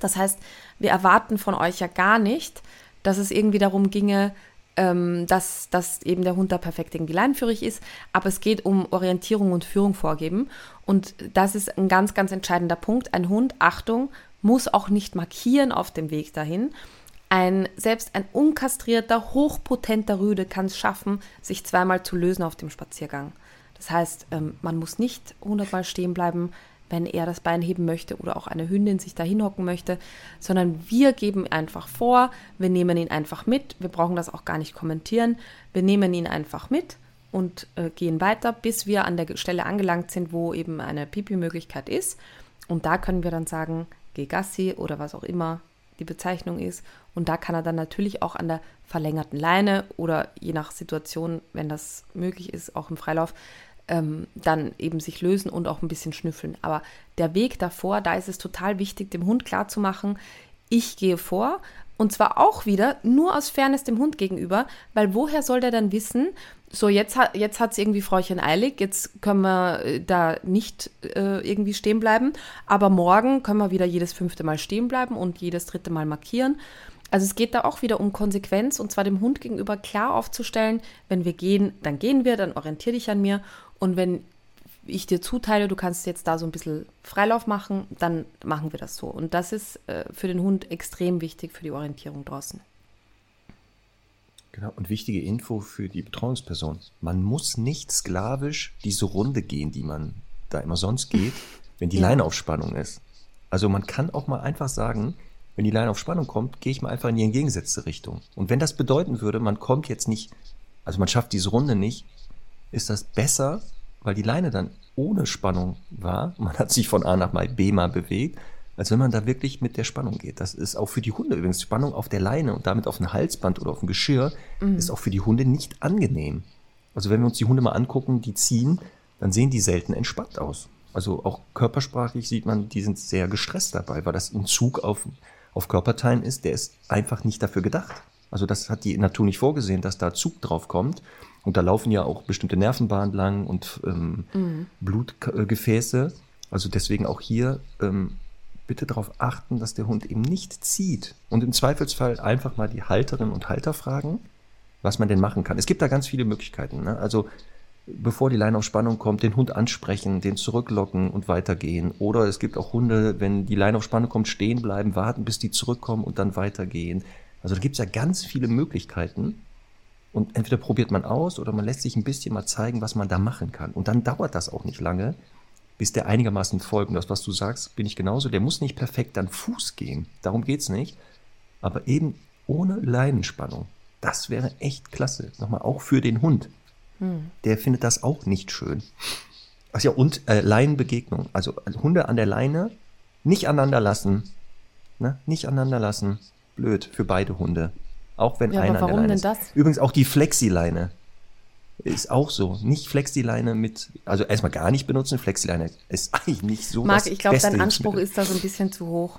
A: Das heißt, wir erwarten von euch ja gar nicht, dass es irgendwie darum ginge, ähm, dass, dass eben der Hund da perfekt irgendwie leinführig ist. Aber es geht um Orientierung und Führung vorgeben. Und das ist ein ganz, ganz entscheidender Punkt. Ein Hund, Achtung, muss auch nicht markieren auf dem Weg dahin. Ein, selbst ein unkastrierter, hochpotenter Rüde kann es schaffen, sich zweimal zu lösen auf dem Spaziergang. Das heißt, ähm, man muss nicht hundertmal stehen bleiben, wenn er das Bein heben möchte oder auch eine Hündin sich da hinhocken möchte, sondern wir geben einfach vor, wir nehmen ihn einfach mit, wir brauchen das auch gar nicht kommentieren, wir nehmen ihn einfach mit und äh, gehen weiter, bis wir an der Stelle angelangt sind, wo eben eine Pipi-Möglichkeit ist. Und da können wir dann sagen, geh Gassi oder was auch immer die Bezeichnung ist. Und da kann er dann natürlich auch an der verlängerten Leine oder je nach Situation, wenn das möglich ist, auch im Freilauf, ähm, dann eben sich lösen und auch ein bisschen schnüffeln. Aber der Weg davor, da ist es total wichtig, dem Hund klarzumachen, ich gehe vor und zwar auch wieder nur aus Fairness dem Hund gegenüber, weil woher soll der dann wissen, so jetzt hat jetzt hat's irgendwie Fräuchen eilig, jetzt können wir äh, da nicht äh, irgendwie stehen bleiben, aber morgen können wir wieder jedes fünfte Mal stehen bleiben und jedes dritte Mal markieren. Also es geht da auch wieder um Konsequenz und zwar dem Hund gegenüber klar aufzustellen, wenn wir gehen, dann gehen wir, dann orientiere dich an mir und wenn ich dir zuteile, du kannst jetzt da so ein bisschen Freilauf machen, dann machen wir das so. Und das ist äh, für den Hund extrem wichtig für die Orientierung draußen.
B: Genau, und wichtige Info für die Betreuungsperson. Man muss nicht sklavisch diese Runde gehen, die man da immer sonst geht, wenn die ja. Leine auf Spannung ist. Also man kann auch mal einfach sagen, wenn die Leine auf Spannung kommt, gehe ich mal einfach in die entgegengesetzte Richtung. Und wenn das bedeuten würde, man kommt jetzt nicht, also man schafft diese Runde nicht, ist das besser, weil die Leine dann ohne Spannung war. Man hat sich von A nach B mal bewegt, als wenn man da wirklich mit der Spannung geht. Das ist auch für die Hunde übrigens. Spannung auf der Leine und damit auf ein Halsband oder auf dem Geschirr mhm. ist auch für die Hunde nicht angenehm. Also wenn wir uns die Hunde mal angucken, die ziehen, dann sehen die selten entspannt aus. Also auch körpersprachlich sieht man, die sind sehr gestresst dabei, weil das ein Zug auf, auf Körperteilen ist, der ist einfach nicht dafür gedacht. Also das hat die Natur nicht vorgesehen, dass da Zug drauf kommt. Und da laufen ja auch bestimmte Nervenbahnen lang und ähm, mhm. Blutgefäße. Also deswegen auch hier ähm, bitte darauf achten, dass der Hund eben nicht zieht. Und im Zweifelsfall einfach mal die Halterinnen und Halter fragen, was man denn machen kann. Es gibt da ganz viele Möglichkeiten. Ne? Also bevor die Leine auf Spannung kommt, den Hund ansprechen, den zurücklocken und weitergehen. Oder es gibt auch Hunde, wenn die Leine auf Spannung kommt, stehen bleiben, warten, bis die zurückkommen und dann weitergehen. Also da gibt es ja ganz viele Möglichkeiten. Und entweder probiert man aus oder man lässt sich ein bisschen mal zeigen, was man da machen kann. Und dann dauert das auch nicht lange, bis der einigermaßen folgt. Und das, was du sagst, bin ich genauso. Der muss nicht perfekt an Fuß gehen. Darum geht's nicht. Aber eben ohne Leinenspannung. Das wäre echt klasse. Nochmal auch für den Hund. Hm. Der findet das auch nicht schön. Ach ja, und äh, Leinenbegegnung. Also, also Hunde an der Leine nicht aneinander lassen. Ne? Nicht aneinander lassen. Blöd für beide Hunde. Auch wenn ja, einer
A: warum
B: an der Leine
A: denn das?
B: Übrigens auch die Flexileine. ist auch so. Nicht Flexileine mit, also erstmal gar nicht benutzen. Flexileine ist eigentlich nicht so.
A: Marc, ich glaube, dein Anspruch ist da so ein bisschen zu hoch.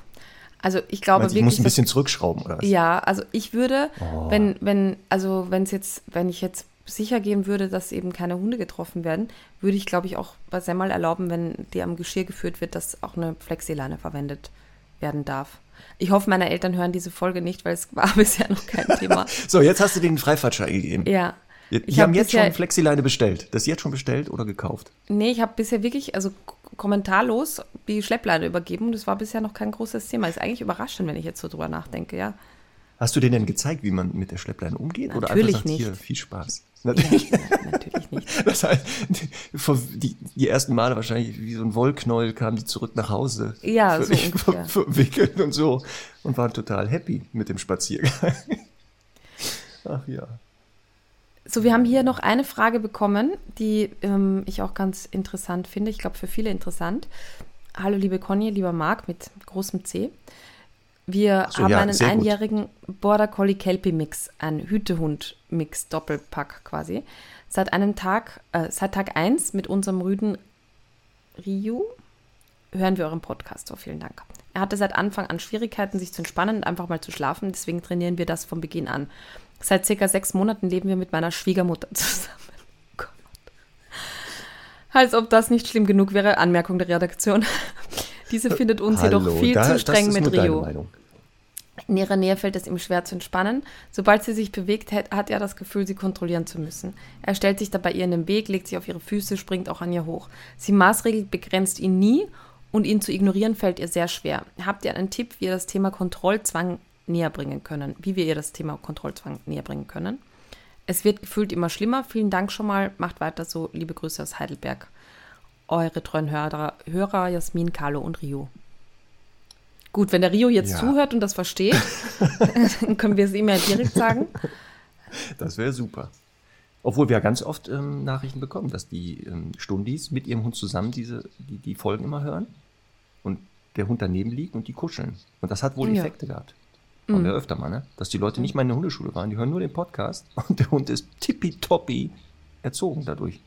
A: Also ich glaube
B: Meinst,
A: wirklich.
B: Ich muss ein bisschen zurückschrauben, oder was?
A: Ja, also ich würde, oh. wenn, wenn, also wenn es jetzt, wenn ich jetzt sicher gehen würde, dass eben keine Hunde getroffen werden, würde ich, glaube ich, auch bei Semmel erlauben, wenn die am Geschirr geführt wird, dass auch eine Flexileine verwendet werden darf. Ich hoffe, meine Eltern hören diese Folge nicht, weil es war bisher noch kein Thema.
B: so, jetzt hast du den Freifahrtschein gegeben.
A: Ja.
B: Die ich haben hab jetzt schon Flexileine bestellt. Das ist jetzt schon bestellt oder gekauft?
A: Nee, ich habe bisher wirklich, also kommentarlos die Schleppleine übergeben. Das war bisher noch kein großes Thema. Ist eigentlich überraschend, wenn ich jetzt so drüber nachdenke, ja.
B: Hast du denen denn gezeigt, wie man mit der Schleppleine umgeht?
A: Natürlich
B: oder einfach sagt,
A: nicht.
B: hier, viel Spaß?
A: Natürlich, natürlich nicht.
B: Das heißt, die, die, ersten Male wahrscheinlich wie so ein Wollknäuel kamen die zurück nach Hause.
A: Ja, so
B: ver verwickelt und so. Und waren total happy mit dem Spaziergang. Ach ja.
A: So, wir haben hier noch eine Frage bekommen, die ähm, ich auch ganz interessant finde. Ich glaube, für viele interessant. Hallo, liebe Conny, lieber Marc mit großem C. Wir so, haben ja, einen einjährigen gut. Border Collie Kelpie Mix, ein Hütehund Mix Doppelpack quasi. Seit einem Tag, äh, seit Tag 1 mit unserem Rüden Ryu hören wir euren Podcast. So, vielen Dank. Er hatte seit Anfang an Schwierigkeiten, sich zu entspannen und einfach mal zu schlafen. Deswegen trainieren wir das von Beginn an. Seit circa sechs Monaten leben wir mit meiner Schwiegermutter zusammen. Gott. Als ob das nicht schlimm genug wäre. Anmerkung der Redaktion. Diese findet uns Hallo, jedoch viel da, zu streng mit Rio. In ihrer Nähe fällt es ihm schwer zu entspannen. Sobald sie sich bewegt, hat er das Gefühl, sie kontrollieren zu müssen. Er stellt sich dabei ihr in den Weg, legt sich auf ihre Füße, springt auch an ihr hoch. Sie maßregelt begrenzt ihn nie und ihn zu ignorieren fällt ihr sehr schwer. Habt ihr einen Tipp, wie ihr das Thema Kontrollzwang näher bringen können? Wie wir ihr das Thema Kontrollzwang näher bringen können? Es wird gefühlt immer schlimmer. Vielen Dank schon mal. Macht weiter so. Liebe Grüße aus Heidelberg. Eure treuen Hörer, Hörer Jasmin, Carlo und Rio. Gut, wenn der Rio jetzt ja. zuhört und das versteht, dann können wir es ihm ja direkt sagen.
B: Das wäre super. Obwohl wir ja ganz oft ähm, Nachrichten bekommen, dass die ähm, Stundis mit ihrem Hund zusammen diese, die, die Folgen immer hören und der Hund daneben liegt und die kuscheln. Und das hat wohl ja. Effekte gehabt. Haben mhm. wir öfter mal, ne? Dass die Leute nicht mal in der Hundeschule waren, die hören nur den Podcast und der Hund ist tippitoppi erzogen dadurch.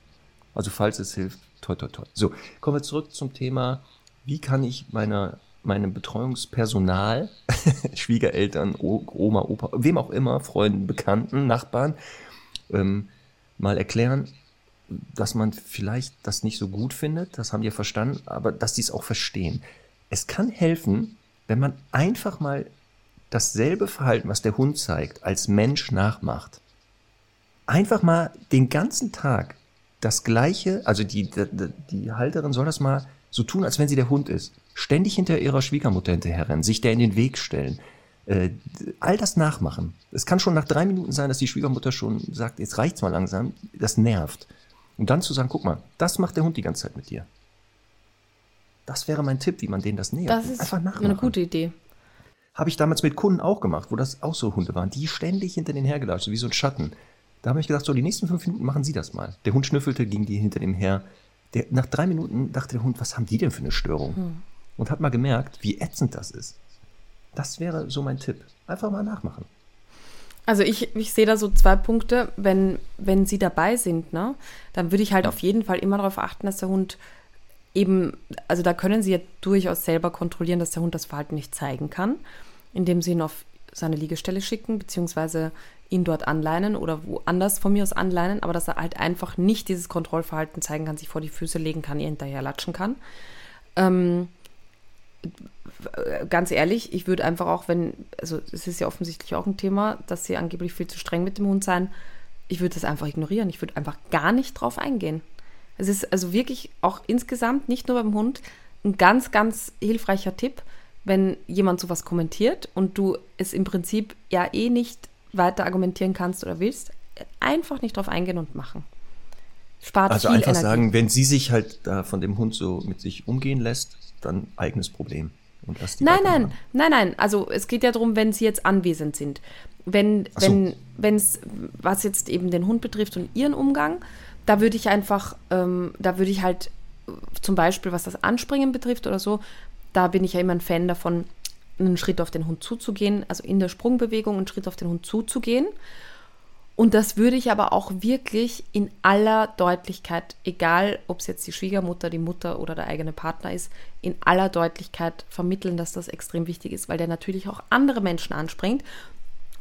B: Also falls es hilft, toi toi toi. So, kommen wir zurück zum Thema, wie kann ich meiner meinem Betreuungspersonal, Schwiegereltern, Oma, Opa, wem auch immer, Freunden, Bekannten, Nachbarn, ähm, mal erklären, dass man vielleicht das nicht so gut findet, das haben die verstanden, aber dass die es auch verstehen. Es kann helfen, wenn man einfach mal dasselbe Verhalten, was der Hund zeigt, als Mensch nachmacht. Einfach mal den ganzen Tag das gleiche, also die, die, die Halterin soll das mal so tun, als wenn sie der Hund ist ständig hinter ihrer Schwiegermutter hinterherrennen, sich der in den Weg stellen, äh, all das nachmachen. Es kann schon nach drei Minuten sein, dass die Schwiegermutter schon sagt, jetzt reicht's mal langsam, das nervt. Und dann zu sagen, guck mal, das macht der Hund die ganze Zeit mit dir. Das wäre mein Tipp, wie man denen das nähert.
A: Das ist Einfach nachmachen. eine gute Idee.
B: Habe ich damals mit Kunden auch gemacht, wo das auch so Hunde waren, die ständig hinter den hergelatscht, wie so ein Schatten. Da habe ich gedacht, so, die nächsten fünf Minuten machen Sie das mal. Der Hund schnüffelte, ging die hinter dem her. Der, nach drei Minuten dachte der Hund, was haben die denn für eine Störung? Hm und hat mal gemerkt, wie ätzend das ist. Das wäre so mein Tipp. Einfach mal nachmachen.
A: Also ich, ich sehe da so zwei Punkte. Wenn, wenn sie dabei sind, ne, dann würde ich halt auf jeden Fall immer darauf achten, dass der Hund eben, also da können sie ja durchaus selber kontrollieren, dass der Hund das Verhalten nicht zeigen kann, indem sie ihn auf seine Liegestelle schicken, beziehungsweise ihn dort anleinen oder woanders von mir aus anleinen, aber dass er halt einfach nicht dieses Kontrollverhalten zeigen kann, sich vor die Füße legen kann, ihr hinterher latschen kann. Ähm, ganz ehrlich, ich würde einfach auch, wenn, also es ist ja offensichtlich auch ein Thema, dass sie angeblich viel zu streng mit dem Hund sein, ich würde das einfach ignorieren. Ich würde einfach gar nicht drauf eingehen. Es ist also wirklich auch insgesamt, nicht nur beim Hund, ein ganz, ganz hilfreicher Tipp, wenn jemand sowas kommentiert und du es im Prinzip ja eh nicht weiter argumentieren kannst oder willst, einfach nicht drauf eingehen und machen.
B: Spart also einfach Energie. sagen, wenn sie sich halt da von dem Hund so mit sich umgehen lässt, dann eigenes Problem.
A: Und lass die nein, nein, nein, nein. Also es geht ja darum, wenn sie jetzt anwesend sind. Wenn, so. wenn, es, was jetzt eben den Hund betrifft und ihren Umgang, da würde ich einfach, ähm, da würde ich halt zum Beispiel, was das Anspringen betrifft oder so, da bin ich ja immer ein Fan davon, einen Schritt auf den Hund zuzugehen, also in der Sprungbewegung einen Schritt auf den Hund zuzugehen Und das würde ich aber auch wirklich in aller Deutlichkeit, egal ob es jetzt die Schwiegermutter, die Mutter oder der eigene Partner ist, in aller Deutlichkeit vermitteln, dass das extrem wichtig ist, weil der natürlich auch andere Menschen anspringt.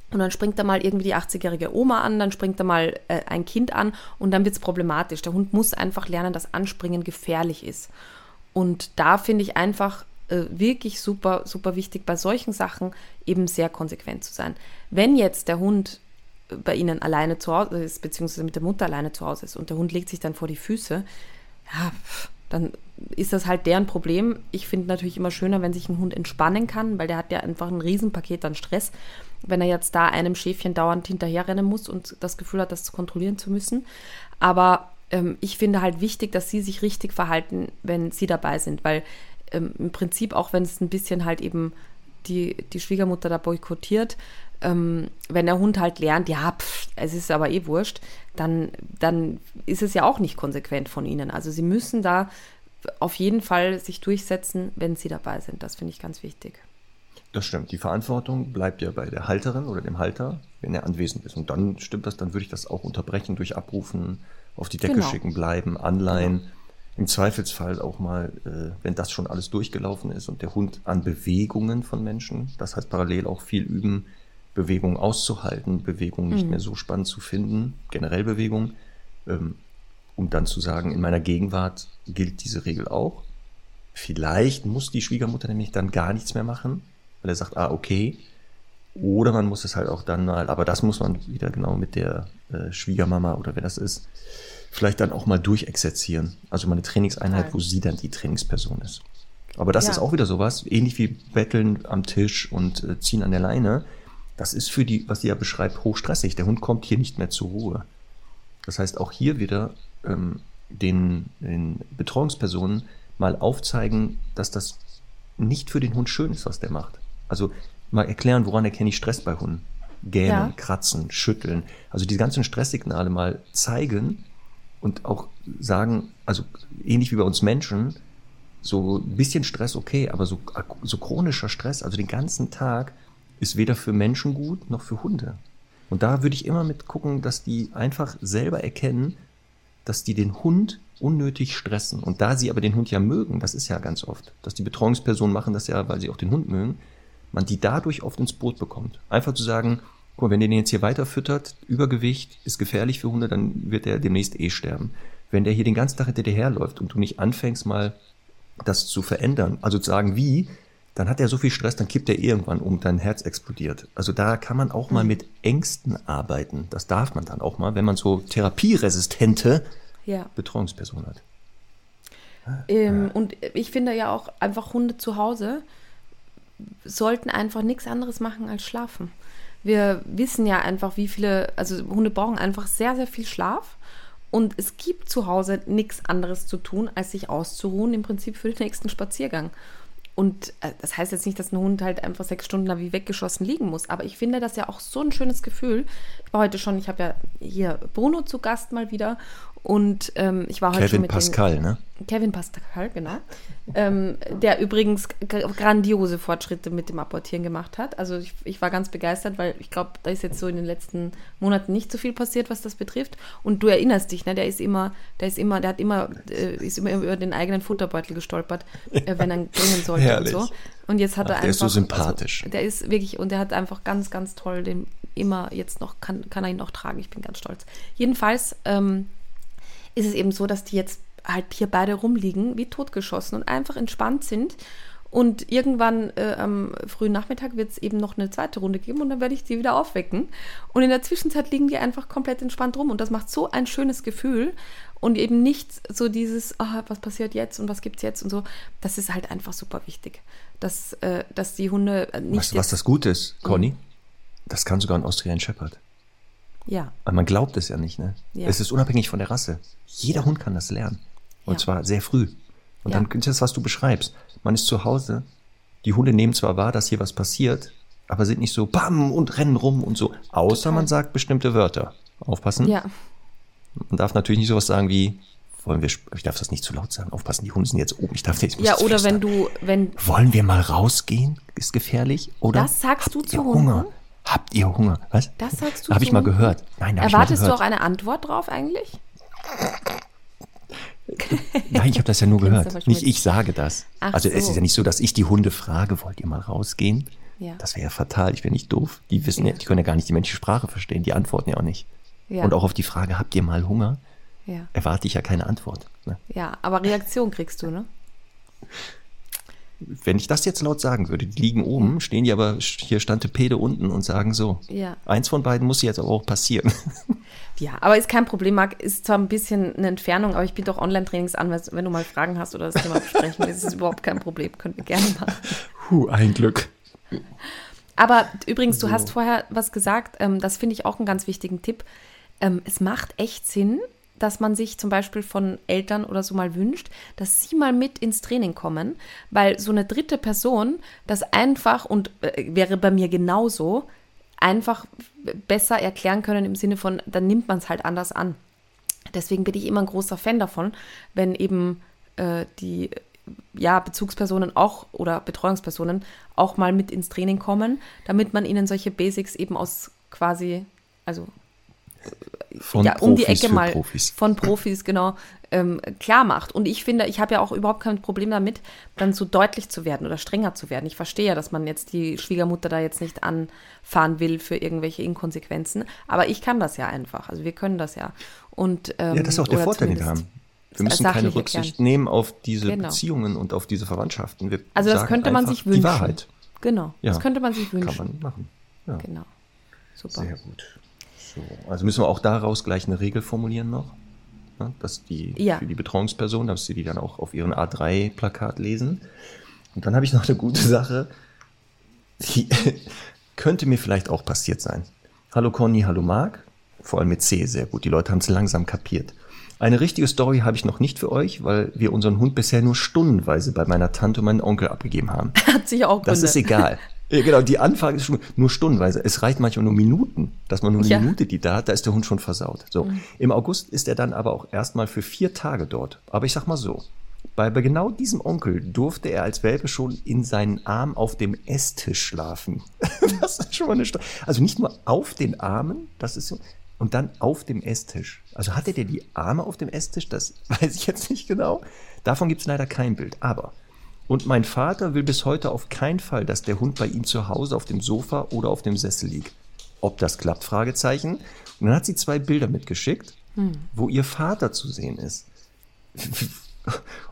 A: Und dann springt da mal irgendwie die 80-jährige Oma an, dann springt da mal äh, ein Kind an und dann wird es problematisch. Der Hund muss einfach lernen, dass Anspringen gefährlich ist. Und da finde ich einfach äh, wirklich super, super wichtig, bei solchen Sachen eben sehr konsequent zu sein. Wenn jetzt der Hund bei ihnen alleine zu Hause ist, beziehungsweise mit der Mutter alleine zu Hause ist und der Hund legt sich dann vor die Füße, ja, dann ist das halt deren Problem. Ich finde natürlich immer schöner, wenn sich ein Hund entspannen kann, weil der hat ja einfach ein Riesenpaket an Stress, wenn er jetzt da einem Schäfchen dauernd hinterherrennen muss und das Gefühl hat, das kontrollieren zu müssen. Aber ähm, ich finde halt wichtig, dass sie sich richtig verhalten, wenn sie dabei sind, weil ähm, im Prinzip, auch wenn es ein bisschen halt eben die, die Schwiegermutter da boykottiert, ähm, wenn der Hund halt lernt, ja, pff, es ist aber eh wurscht, dann, dann ist es ja auch nicht konsequent von ihnen. Also sie müssen da auf jeden Fall sich durchsetzen, wenn sie dabei sind. Das finde ich ganz wichtig.
B: Das stimmt. Die Verantwortung bleibt ja bei der Halterin oder dem Halter, wenn er anwesend ist. Und dann stimmt das, dann würde ich das auch unterbrechen durch Abrufen, auf die Decke genau. schicken, bleiben, anleihen. Genau. Im Zweifelsfall auch mal, äh, wenn das schon alles durchgelaufen ist und der Hund an Bewegungen von Menschen, das heißt parallel auch viel üben, Bewegung auszuhalten, Bewegung nicht mhm. mehr so spannend zu finden, generell Bewegung, ähm, um dann zu sagen, in meiner Gegenwart gilt diese Regel auch. Vielleicht muss die Schwiegermutter nämlich dann gar nichts mehr machen, weil er sagt, ah, okay. Oder man muss es halt auch dann mal, aber das muss man wieder genau mit der äh, Schwiegermama oder wer das ist, vielleicht dann auch mal durchexerzieren. Also mal eine Trainingseinheit, Total. wo sie dann die Trainingsperson ist. Aber das ja. ist auch wieder sowas, ähnlich wie Betteln am Tisch und äh, Ziehen an der Leine das ist für die, was sie ja beschreibt, hochstressig. Der Hund kommt hier nicht mehr zur Ruhe. Das heißt, auch hier wieder ähm, den, den Betreuungspersonen mal aufzeigen, dass das nicht für den Hund schön ist, was der macht. Also mal erklären, woran erkenne ich Stress bei Hunden. Gähnen, ja. kratzen, schütteln. Also die ganzen Stresssignale mal zeigen und auch sagen, also ähnlich wie bei uns Menschen, so ein bisschen Stress okay, aber so, so chronischer Stress, also den ganzen Tag, ist weder für Menschen gut noch für Hunde. Und da würde ich immer mit gucken, dass die einfach selber erkennen, dass die den Hund unnötig stressen. Und da sie aber den Hund ja mögen, das ist ja ganz oft, dass die Betreuungspersonen machen das ja, weil sie auch den Hund mögen, man die dadurch oft ins Boot bekommt. Einfach zu sagen, guck mal, wenn ihr den jetzt hier weiter füttert, Übergewicht ist gefährlich für Hunde, dann wird er demnächst eh sterben. Wenn der hier den ganzen Tag hinter dir herläuft und du nicht anfängst mal das zu verändern, also zu sagen, wie, dann hat er so viel Stress, dann kippt er irgendwann um, dein Herz explodiert. Also da kann man auch mal mhm. mit Ängsten arbeiten. Das darf man dann auch mal, wenn man so therapieresistente ja. Betreuungsperson hat.
A: Ähm, und ich finde ja auch einfach Hunde zu Hause sollten einfach nichts anderes machen als schlafen. Wir wissen ja einfach, wie viele, also Hunde brauchen einfach sehr, sehr viel Schlaf. Und es gibt zu Hause nichts anderes zu tun, als sich auszuruhen, im Prinzip für den nächsten Spaziergang. Und äh, das heißt jetzt nicht, dass ein Hund halt einfach sechs Stunden da wie weggeschossen liegen muss. Aber ich finde das ja auch so ein schönes Gefühl. Ich war heute schon, ich habe ja hier Bruno zu Gast mal wieder. Und ähm, ich war heute
B: Kevin
A: mit
B: Pascal, ne?
A: Kevin Pascal, genau. ähm, der übrigens grandiose Fortschritte mit dem Apportieren gemacht hat. Also ich, ich war ganz begeistert, weil ich glaube, da ist jetzt so in den letzten Monaten nicht so viel passiert, was das betrifft. Und du erinnerst dich, ne? Der ist immer, der ist immer, der hat immer, äh, ist immer über den eigenen Futterbeutel gestolpert, äh, wenn er bringen sollte Herrlich. und so. Und jetzt hat Ach, er einfach.
B: Der ist so sympathisch.
A: Also, der ist wirklich, und der hat einfach ganz, ganz toll den immer jetzt noch, kann, kann er ihn noch tragen. Ich bin ganz stolz. Jedenfalls, ähm, ist es eben so, dass die jetzt halt hier beide rumliegen, wie totgeschossen und einfach entspannt sind. Und irgendwann äh, am frühen Nachmittag wird es eben noch eine zweite Runde geben und dann werde ich die wieder aufwecken. Und in der Zwischenzeit liegen die einfach komplett entspannt rum und das macht so ein schönes Gefühl und eben nicht so dieses, oh, was passiert jetzt und was gibt es jetzt und so. Das ist halt einfach super wichtig, dass, äh, dass die Hunde nicht.
B: Weißt du, was das Gute ist, Conny? Mhm. Das kann sogar ein Austrian Shepherd.
A: Ja.
B: Aber man glaubt es ja nicht, ne? Ja. Es ist unabhängig von der Rasse. Jeder. Hund kann das lernen. Und ja. zwar sehr früh. Und ja. dann ist das, was du beschreibst. Man ist zu Hause, die Hunde nehmen zwar wahr, dass hier was passiert, aber sind nicht so bam und rennen rum und so. Außer Total. man sagt bestimmte Wörter. Aufpassen.
A: Ja.
B: Man darf natürlich nicht sowas sagen wie, wollen wir, ich darf das nicht zu laut sagen, aufpassen, die Hunde sind jetzt oben, ich darf nicht.
A: Ja, oder wenn du, wenn.
B: Wollen wir mal rausgehen? Ist gefährlich? Oder?
A: Das sagst du zu
B: Hunger? Habt ihr Hunger? Was?
A: Das sagst du
B: Habe ich mal gehört. Nein,
A: Erwartest
B: mal
A: du auch
B: gehört.
A: eine Antwort drauf eigentlich?
B: Nein, ich habe das ja nur gehört. Nicht ich sage das.
A: Ach
B: also es
A: so.
B: ist ja nicht so, dass ich die Hunde frage, wollt ihr mal rausgehen?
A: Ja.
B: Das wäre ja fatal, ich wäre nicht doof. Die wissen. Ja. die können ja gar nicht die menschliche Sprache verstehen, die antworten ja auch nicht.
A: Ja.
B: Und auch auf die Frage, habt ihr mal Hunger,
A: Ja.
B: erwarte ich ja keine Antwort. Ne?
A: ja, aber Reaktion kriegst du, ne?
B: Wenn ich das jetzt laut sagen würde, die liegen oben, stehen die aber hier Stantepede unten und sagen so.
A: Ja.
B: Eins von beiden muss jetzt aber auch passieren.
A: Ja, aber ist kein Problem, Marc. Ist zwar ein bisschen eine Entfernung, aber ich biete auch Online-Trainings an, wenn du mal Fragen hast oder das Thema besprechen willst. ist überhaupt kein Problem. Können wir gerne machen.
B: Puh, ein Glück.
A: Aber übrigens, du hast vorher was gesagt, ähm, das finde ich auch einen ganz wichtigen Tipp. Ähm, es macht echt Sinn, dass man sich zum Beispiel von Eltern oder so mal wünscht, dass sie mal mit ins Training kommen, weil so eine dritte Person das einfach und äh, wäre bei mir genauso einfach besser erklären können im Sinne von, dann nimmt man es halt anders an. Deswegen bin ich immer ein großer Fan davon, wenn eben äh, die ja, Bezugspersonen auch oder Betreuungspersonen auch mal mit ins Training kommen, damit man ihnen solche Basics eben aus quasi, also
B: Von
A: ja, um die
B: Profis
A: Ecke
B: für
A: mal
B: Profis.
A: von Profis, genau, ähm, klar macht. Und ich finde, ich habe ja auch überhaupt kein Problem damit, dann so deutlich zu werden oder strenger zu werden. Ich verstehe ja, dass man jetzt die Schwiegermutter da jetzt nicht anfahren will für irgendwelche Inkonsequenzen, aber ich kann das ja einfach. Also wir können das ja. Und, ähm,
B: Ja, das ist auch der
A: oder
B: Vorteil, den wir haben. Wir müssen keine Rücksicht
A: erklären.
B: nehmen auf diese
A: Genau.
B: Beziehungen und auf diese Verwandtschaften. Wir
A: Also das
B: sagen
A: könnte man sich wünschen.
B: Die Wahrheit
A: Genau,
B: Ja.
A: das könnte man sich
B: kann
A: wünschen.
B: man machen. Ja,
A: Genau. Super.
B: sehr gut. So, also müssen wir auch daraus gleich eine Regel formulieren noch, ne, dass die
A: Ja.
B: für die Betreuungsperson, dass sie die dann auch auf ihren A3-Plakat lesen. Und dann habe ich noch eine gute Sache, die könnte mir vielleicht auch passiert sein. Hallo Conny, hallo Marc. Vor allem mit C, sehr gut. Die Leute haben es langsam kapiert. Eine richtige Story habe ich noch nicht für euch, weil wir unseren Hund bisher nur stundenweise bei meiner Tante und meinem Onkel abgegeben haben.
A: Hat sich auch
B: Das
A: Gründe.
B: ist egal. Ja, genau, die Anfrage ist schon nur stundenweise. Es reicht manchmal nur Minuten, dass man nur eine
A: Ja. Mhm.
B: Minute die da hat, da ist der Hund schon versaut. So. Im August ist er dann aber auch erstmal für vier Tage dort. Aber ich sag mal so, bei, bei genau diesem Onkel durfte er als Welpe schon in seinen Arm auf dem Esstisch schlafen. das ist schon mal eine Sto Also nicht nur auf den Armen, das ist so, und dann auf dem Esstisch. Also hatte der die Arme auf dem Esstisch? Das weiß ich jetzt nicht genau. Davon gibt es leider kein Bild. Aber und mein Vater will bis heute auf keinen Fall, dass der Hund bei ihm zu Hause auf dem Sofa oder auf dem Sessel liegt. Ob das klappt? Fragezeichen. Und dann hat sie zwei Bilder mitgeschickt, wo ihr Vater zu sehen ist.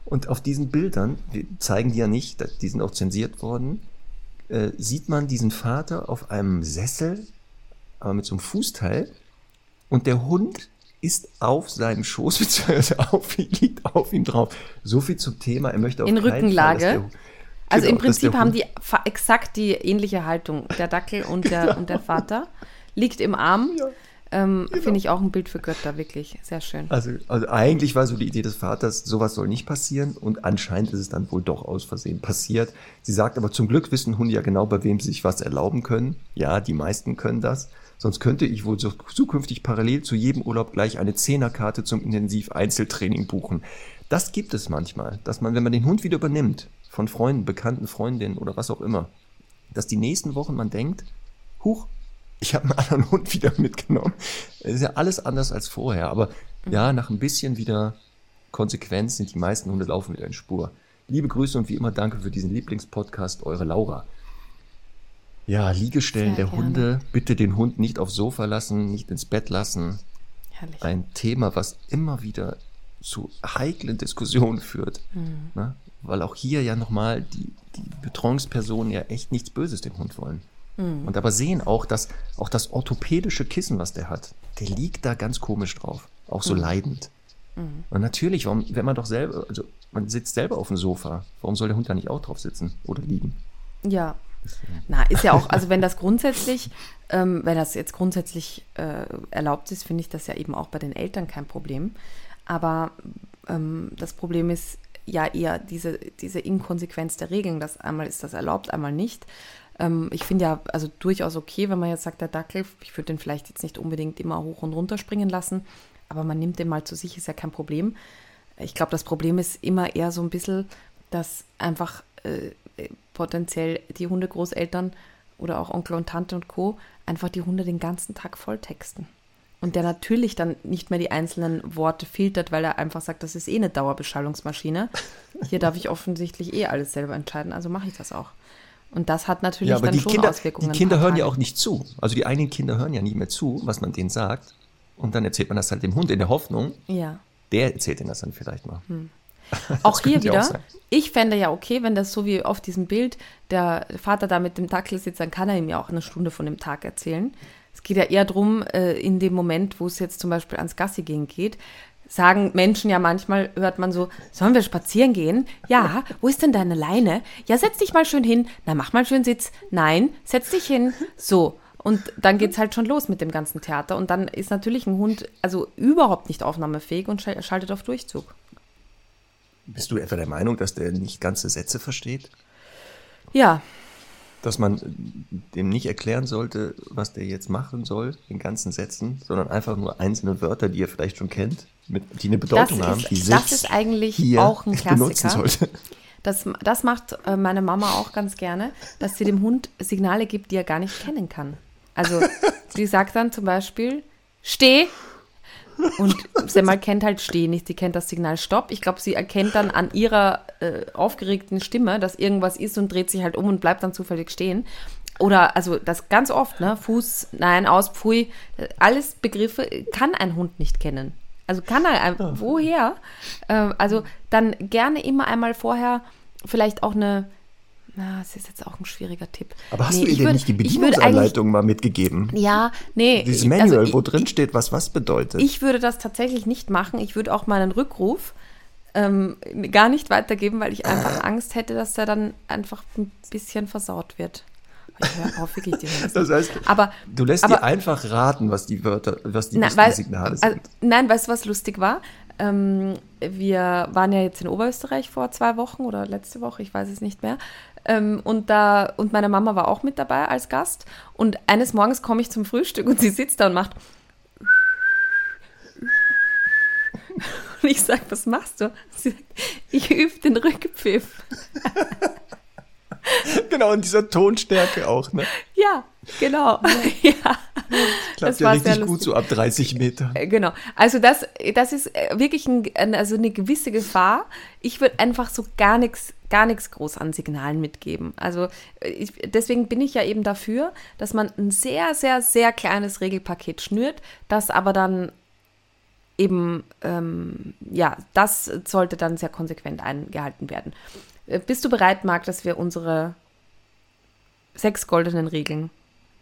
B: Und auf diesen Bildern, wir zeigen die ja nicht, die sind auch zensiert worden, äh, sieht man diesen Vater auf einem Sessel, aber mit so einem Fußteil. Und der Hund ist auf seinem Schoß, beziehungsweise auf, liegt auf ihm drauf. So viel zum Thema. Er möchte auf
A: In
B: Fall,
A: Rückenlage?
B: dass der,
A: Also
B: Genau,
A: im
B: der
A: Prinzip haben die exakt die ähnliche Haltung. Der Dackel und der, und der Vater liegt im Arm.
B: Ja,
A: ähm,
B: genau.
A: Finde ich auch ein Bild für Götter, wirklich. Sehr schön.
B: Also, also eigentlich war so die Idee des Vaters, sowas soll nicht passieren und anscheinend ist es dann wohl doch aus Versehen passiert. Sie sagt aber, zum Glück wissen Hunde ja genau, bei wem sie sich was erlauben können. Ja, die meisten können das. Sonst könnte ich wohl so zukünftig parallel zu jedem Urlaub gleich eine Zehnerkarte zum Intensiv-Einzeltraining buchen. Das gibt es manchmal, dass man, wenn man den Hund wieder übernimmt, von Freunden, bekannten Freundinnen oder was auch immer, dass die nächsten Wochen man denkt, huch, ich habe einen anderen Hund wieder mitgenommen. Es ist ja alles anders als vorher, aber ja, nach ein bisschen wieder Konsequenz sind die meisten Hunde laufen wieder in Spur. Liebe Grüße und wie immer danke für diesen Lieblingspodcast, eure Laura. Ja, Liegestellen
A: Sehr
B: der
A: gerne.
B: Hunde, bitte den Hund nicht aufs Sofa lassen, nicht ins Bett lassen.
A: Herrlich.
B: Ein Thema, was immer wieder zu heiklen Diskussionen führt.
A: Mhm.
B: Ne? Weil auch hier ja nochmal die, die Betreuungspersonen ja echt nichts Böses dem Hund wollen.
A: Mhm.
B: Und aber sehen auch, dass auch das orthopädische Kissen, was der hat, der liegt da ganz komisch drauf. Auch
A: Mhm.
B: so leidend. Und natürlich, warum, wenn man doch selber, also man sitzt selber auf dem Sofa, warum soll der Hund da nicht auch drauf sitzen oder liegen?
A: Ja. Na, ist ja auch, also wenn das grundsätzlich, ähm, wenn das jetzt grundsätzlich äh, erlaubt ist, finde ich das ja eben auch bei den Eltern kein Problem. Aber ähm, das Problem ist ja eher diese, diese Inkonsequenz der Regeln, dass einmal ist das erlaubt, einmal nicht. Ähm, ich finde ja also durchaus okay, wenn man jetzt sagt, der Dackel, ich würde den vielleicht jetzt nicht unbedingt immer hoch und runter springen lassen, aber man nimmt den mal zu sich, ist ja kein Problem. Ich glaube, das Problem ist immer eher so ein bisschen, dass einfach äh, potenziell die Hundegroßeltern oder auch Onkel und Tante und Co. einfach die Hunde den ganzen Tag volltexten. Und der natürlich dann nicht mehr die einzelnen Worte filtert, weil er einfach sagt, das ist eh eine Dauerbeschallungsmaschine. Hier darf ich offensichtlich eh alles selber entscheiden, also mache ich das auch. Und das hat natürlich
B: Ja, aber
A: dann
B: die
A: schon
B: Kinder,
A: Auswirkungen.
B: die Kinder hören ja
A: Tage.
B: auch nicht zu. Also die eigenen Kinder hören ja nicht mehr zu, was man denen sagt. Und dann erzählt man das halt dem Hund in der Hoffnung,
A: Ja.
B: der erzählt ihnen das dann vielleicht mal.
A: Auch hier
B: auch
A: wieder, ich fände ja okay, wenn das so wie auf diesem Bild der Vater da mit dem Dackel sitzt, dann kann er ihm ja auch eine Stunde von dem Tag erzählen. Es geht ja eher darum, äh, in dem Moment, wo es jetzt zum Beispiel ans Gassi gehen geht, sagen Menschen ja manchmal, hört man so, sollen wir spazieren gehen? Ja, wo ist denn deine Leine? Ja, setz dich mal schön hin. Na, mach mal schön Sitz. Nein, setz dich hin. So. Und dann geht's halt schon los mit dem ganzen Theater. Und dann ist natürlich ein Hund also überhaupt nicht aufnahmefähig und schal- schaltet auf Durchzug.
B: Bist du etwa der Meinung, dass der nicht ganze Sätze versteht?
A: Ja,
B: Dass man äh, dem nicht erklären sollte, was der jetzt machen soll, in ganzen Sätzen, sondern einfach nur einzelne Wörter, die er vielleicht schon kennt, mit, die eine Bedeutung
A: Das
B: haben,
A: ist-
B: die
A: das
B: Sitz
A: ist eigentlich
B: hier
A: auch ein
B: benutzen
A: Klassiker.
B: sollte.
A: Das, das macht äh, meine Mama auch ganz gerne, dass sie dem Hund Signale gibt, die er gar nicht kennen kann. Also sie sagt dann zum Beispiel, steh. Und Semmel kennt halt steh nicht, sie kennt das Signal stopp. Ich glaube, sie erkennt dann an ihrer äh, aufgeregten Stimme, dass irgendwas ist und dreht sich halt um und bleibt dann zufällig stehen. Oder, also das ganz oft, ne? Fuß, nein, aus, pfui. äh, Alles Begriffe kann ein Hund nicht kennen. Also kann er, ein- woher? Ähm, also dann gerne immer einmal vorher vielleicht auch eine, na, es ist jetzt auch ein schwieriger Tipp.
B: Aber hast
A: Nee,
B: du ihr denn nicht die Bedienungsanleitung mal mitgegeben?
A: Ja, nee.
B: Dieses
A: ich-
B: Manual,
A: also
B: wo
A: ich-
B: drin steht, was was bedeutet.
A: ich würde das tatsächlich nicht machen. Ich würde auch meinen Rückruf ähm, gar nicht weitergeben, weil ich einfach Angst hätte, dass der dann einfach ein bisschen versaut wird. Auf, wirklich, das
B: heißt,
A: Aber,
B: du lässt
A: aber
B: dir einfach raten, was die Wörter, was die
A: Na, weil,
B: Signale
A: also,
B: sind.
A: nein, weißt du, was lustig war? Ähm, wir waren ja jetzt in Oberösterreich vor zwei Wochen oder letzte Woche, ich weiß es nicht mehr. Ähm, und da und meine Mama war auch mit dabei als Gast. Und eines Morgens komme ich zum Frühstück und sie sitzt da und macht. Und ich sage, was machst du? Sie sagt, ich übe den Rückpfiff.
B: Genau, in dieser Tonstärke auch, ne?
A: Ja, genau. ja.
B: Klappt
A: Das
B: ja richtig gut so ab 30 Meter.
A: Äh, Genau. Also das, das ist äh, wirklich ein, also eine gewisse Gefahr. Ich würde einfach so gar nichts, gar nichts groß an Signalen mitgeben. Also äh, ich, deswegen bin ich ja eben dafür, dass man ein sehr, sehr, sehr kleines Regelpaket schnürt, das aber dann eben, ähm, ja, das sollte dann sehr konsequent eingehalten werden. Äh, Bist du bereit, Marc, dass wir unsere sechs goldenen Regeln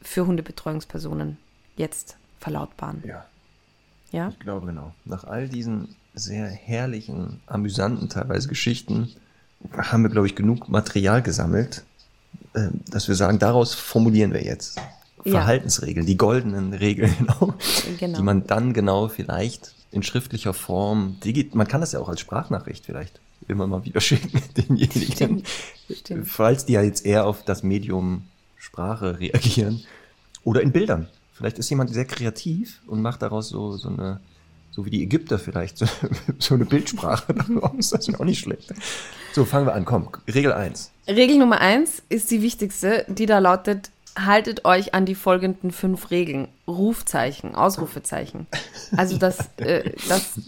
A: für Hundebetreuungspersonen jetzt verlautbaren?
B: Ja,
A: Ja?
B: ich glaube genau. Nach all diesen sehr herrlichen, amüsanten teilweise Geschichten haben wir, glaube ich, genug Material gesammelt, äh, dass wir sagen, daraus formulieren wir jetzt
A: Ja.
B: Verhaltensregeln, die goldenen Regeln, genau,
A: Genau.
B: die man dann genau vielleicht in schriftlicher Form, man kann das ja auch als Sprachnachricht vielleicht immer mal wieder schicken, denjenigen,
A: Stimmt, stimmt.
B: falls die ja jetzt eher auf das Medium Sprache reagieren oder in Bildern. Vielleicht ist jemand sehr kreativ und macht daraus so, so eine, so wie die Ägypter vielleicht, so, so eine Bildsprache daraus. Das ist auch nicht schlecht. So, fangen wir an. Komm, Regel 1.
A: Regel Nummer eins ist die wichtigste, die da lautet, haltet euch an die folgenden fünf Regeln. Rufzeichen, Ausrufezeichen. Also das, äh, das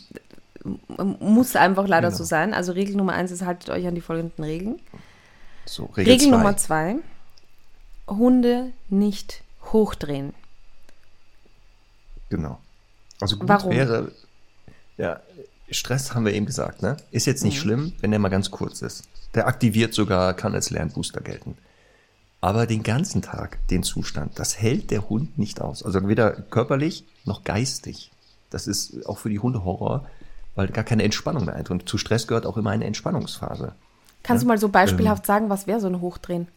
A: m- muss einfach leider
B: Genau.
A: so sein. Also Regel Nummer eins ist, haltet euch an die folgenden Regeln.
B: So, Regel,
A: Regel
B: zwei.
A: Nummer zwei, Hunde nicht hochdrehen.
B: Genau. Also gut
A: Warum?
B: wäre, ja, Stress haben wir eben gesagt, ne? Ist jetzt
A: Mhm.
B: nicht schlimm, wenn der mal ganz kurz ist. Der aktiviert sogar, kann als Lernbooster gelten. Aber den ganzen Tag, den Zustand, das hält der Hund nicht aus. Also weder körperlich noch geistig. Das ist auch für die Hunde Horror, weil gar keine Entspannung mehr eintritt. Und zu Stress gehört auch immer eine Entspannungsphase.
A: Kannst du mal so
B: Ähm.
A: beispielhaft sagen, was wäre so ein Hochdrehen?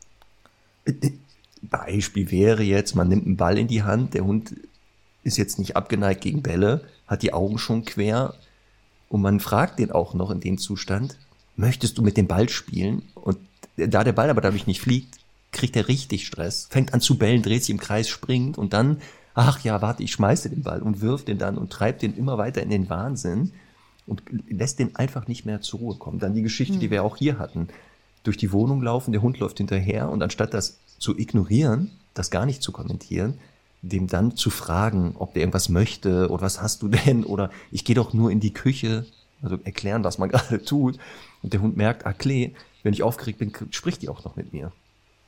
B: Beispiel wäre jetzt, man nimmt einen Ball in die Hand, der Hund ist jetzt nicht abgeneigt gegen Bälle, hat die Augen schon quer und man fragt den auch noch in dem Zustand, möchtest du mit dem Ball spielen? Und da der Ball aber dadurch nicht fliegt, kriegt er richtig Stress, fängt an zu bellen, dreht sich im Kreis, springt und dann, ach ja, warte, ich schmeiße den Ball und wirft den dann und treibt den immer weiter in den Wahnsinn und lässt den einfach nicht mehr zur Ruhe kommen. Dann die Geschichte, die wir auch hier hatten. Durch die Wohnung laufen, der Hund läuft hinterher und anstatt das zu ignorieren, das gar nicht zu kommentieren, dem dann zu fragen, ob der irgendwas möchte oder was hast du denn oder ich gehe doch nur in die Küche, also erklären, was man gerade tut. Und der Hund merkt, ah Klee, wenn ich aufgeregt bin, spricht die auch noch mit mir.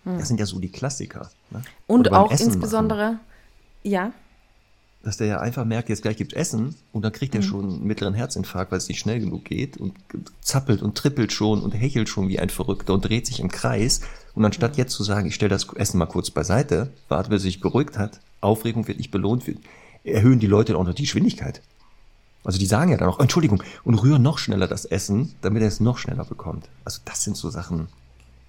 B: Hm. Das sind ja so die Klassiker.
A: Ne? Und auch Essen insbesondere, machen. ja
B: dass der ja einfach merkt, jetzt gleich gibt's Essen und dann kriegt er mhm. schon einen mittleren Herzinfarkt, weil es nicht schnell genug geht und zappelt und trippelt schon und hechelt schon wie ein Verrückter und dreht sich im Kreis. Und anstatt mhm. jetzt zu sagen, ich stelle das Essen mal kurz beiseite, warte, bis er sich beruhigt hat, Aufregung wird nicht belohnt, wird, erhöhen die Leute auch noch die Geschwindigkeit. Also die sagen ja dann auch, Entschuldigung, und rühren noch schneller das Essen, damit er es noch schneller bekommt. Also das sind so Sachen.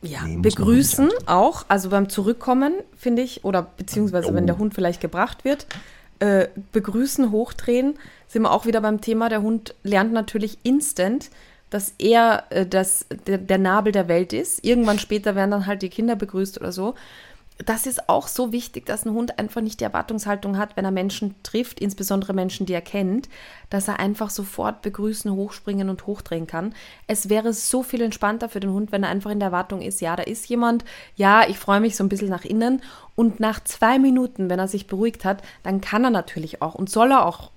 A: Ja, nee, begrüßen auch, also beim Zurückkommen, finde ich, oder beziehungsweise oh. wenn der Hund vielleicht gebracht wird, äh, begrüßen, hochdrehen, sind wir auch wieder beim Thema. Der Hund lernt natürlich instant, dass er äh, das, der, der Nabel der Welt ist. Irgendwann später werden dann halt die Kinder begrüßt oder so das ist auch so wichtig, dass ein Hund einfach nicht die Erwartungshaltung hat, wenn er Menschen trifft, insbesondere Menschen, die er kennt, dass er einfach sofort begrüßen, hochspringen und hochdrehen kann. Es wäre so viel entspannter für den Hund, wenn er einfach in der Erwartung ist, ja, da ist jemand, ja, ich freue mich so ein bisschen nach innen und nach zwei Minuten, wenn er sich beruhigt hat, dann kann er natürlich auch und soll er auch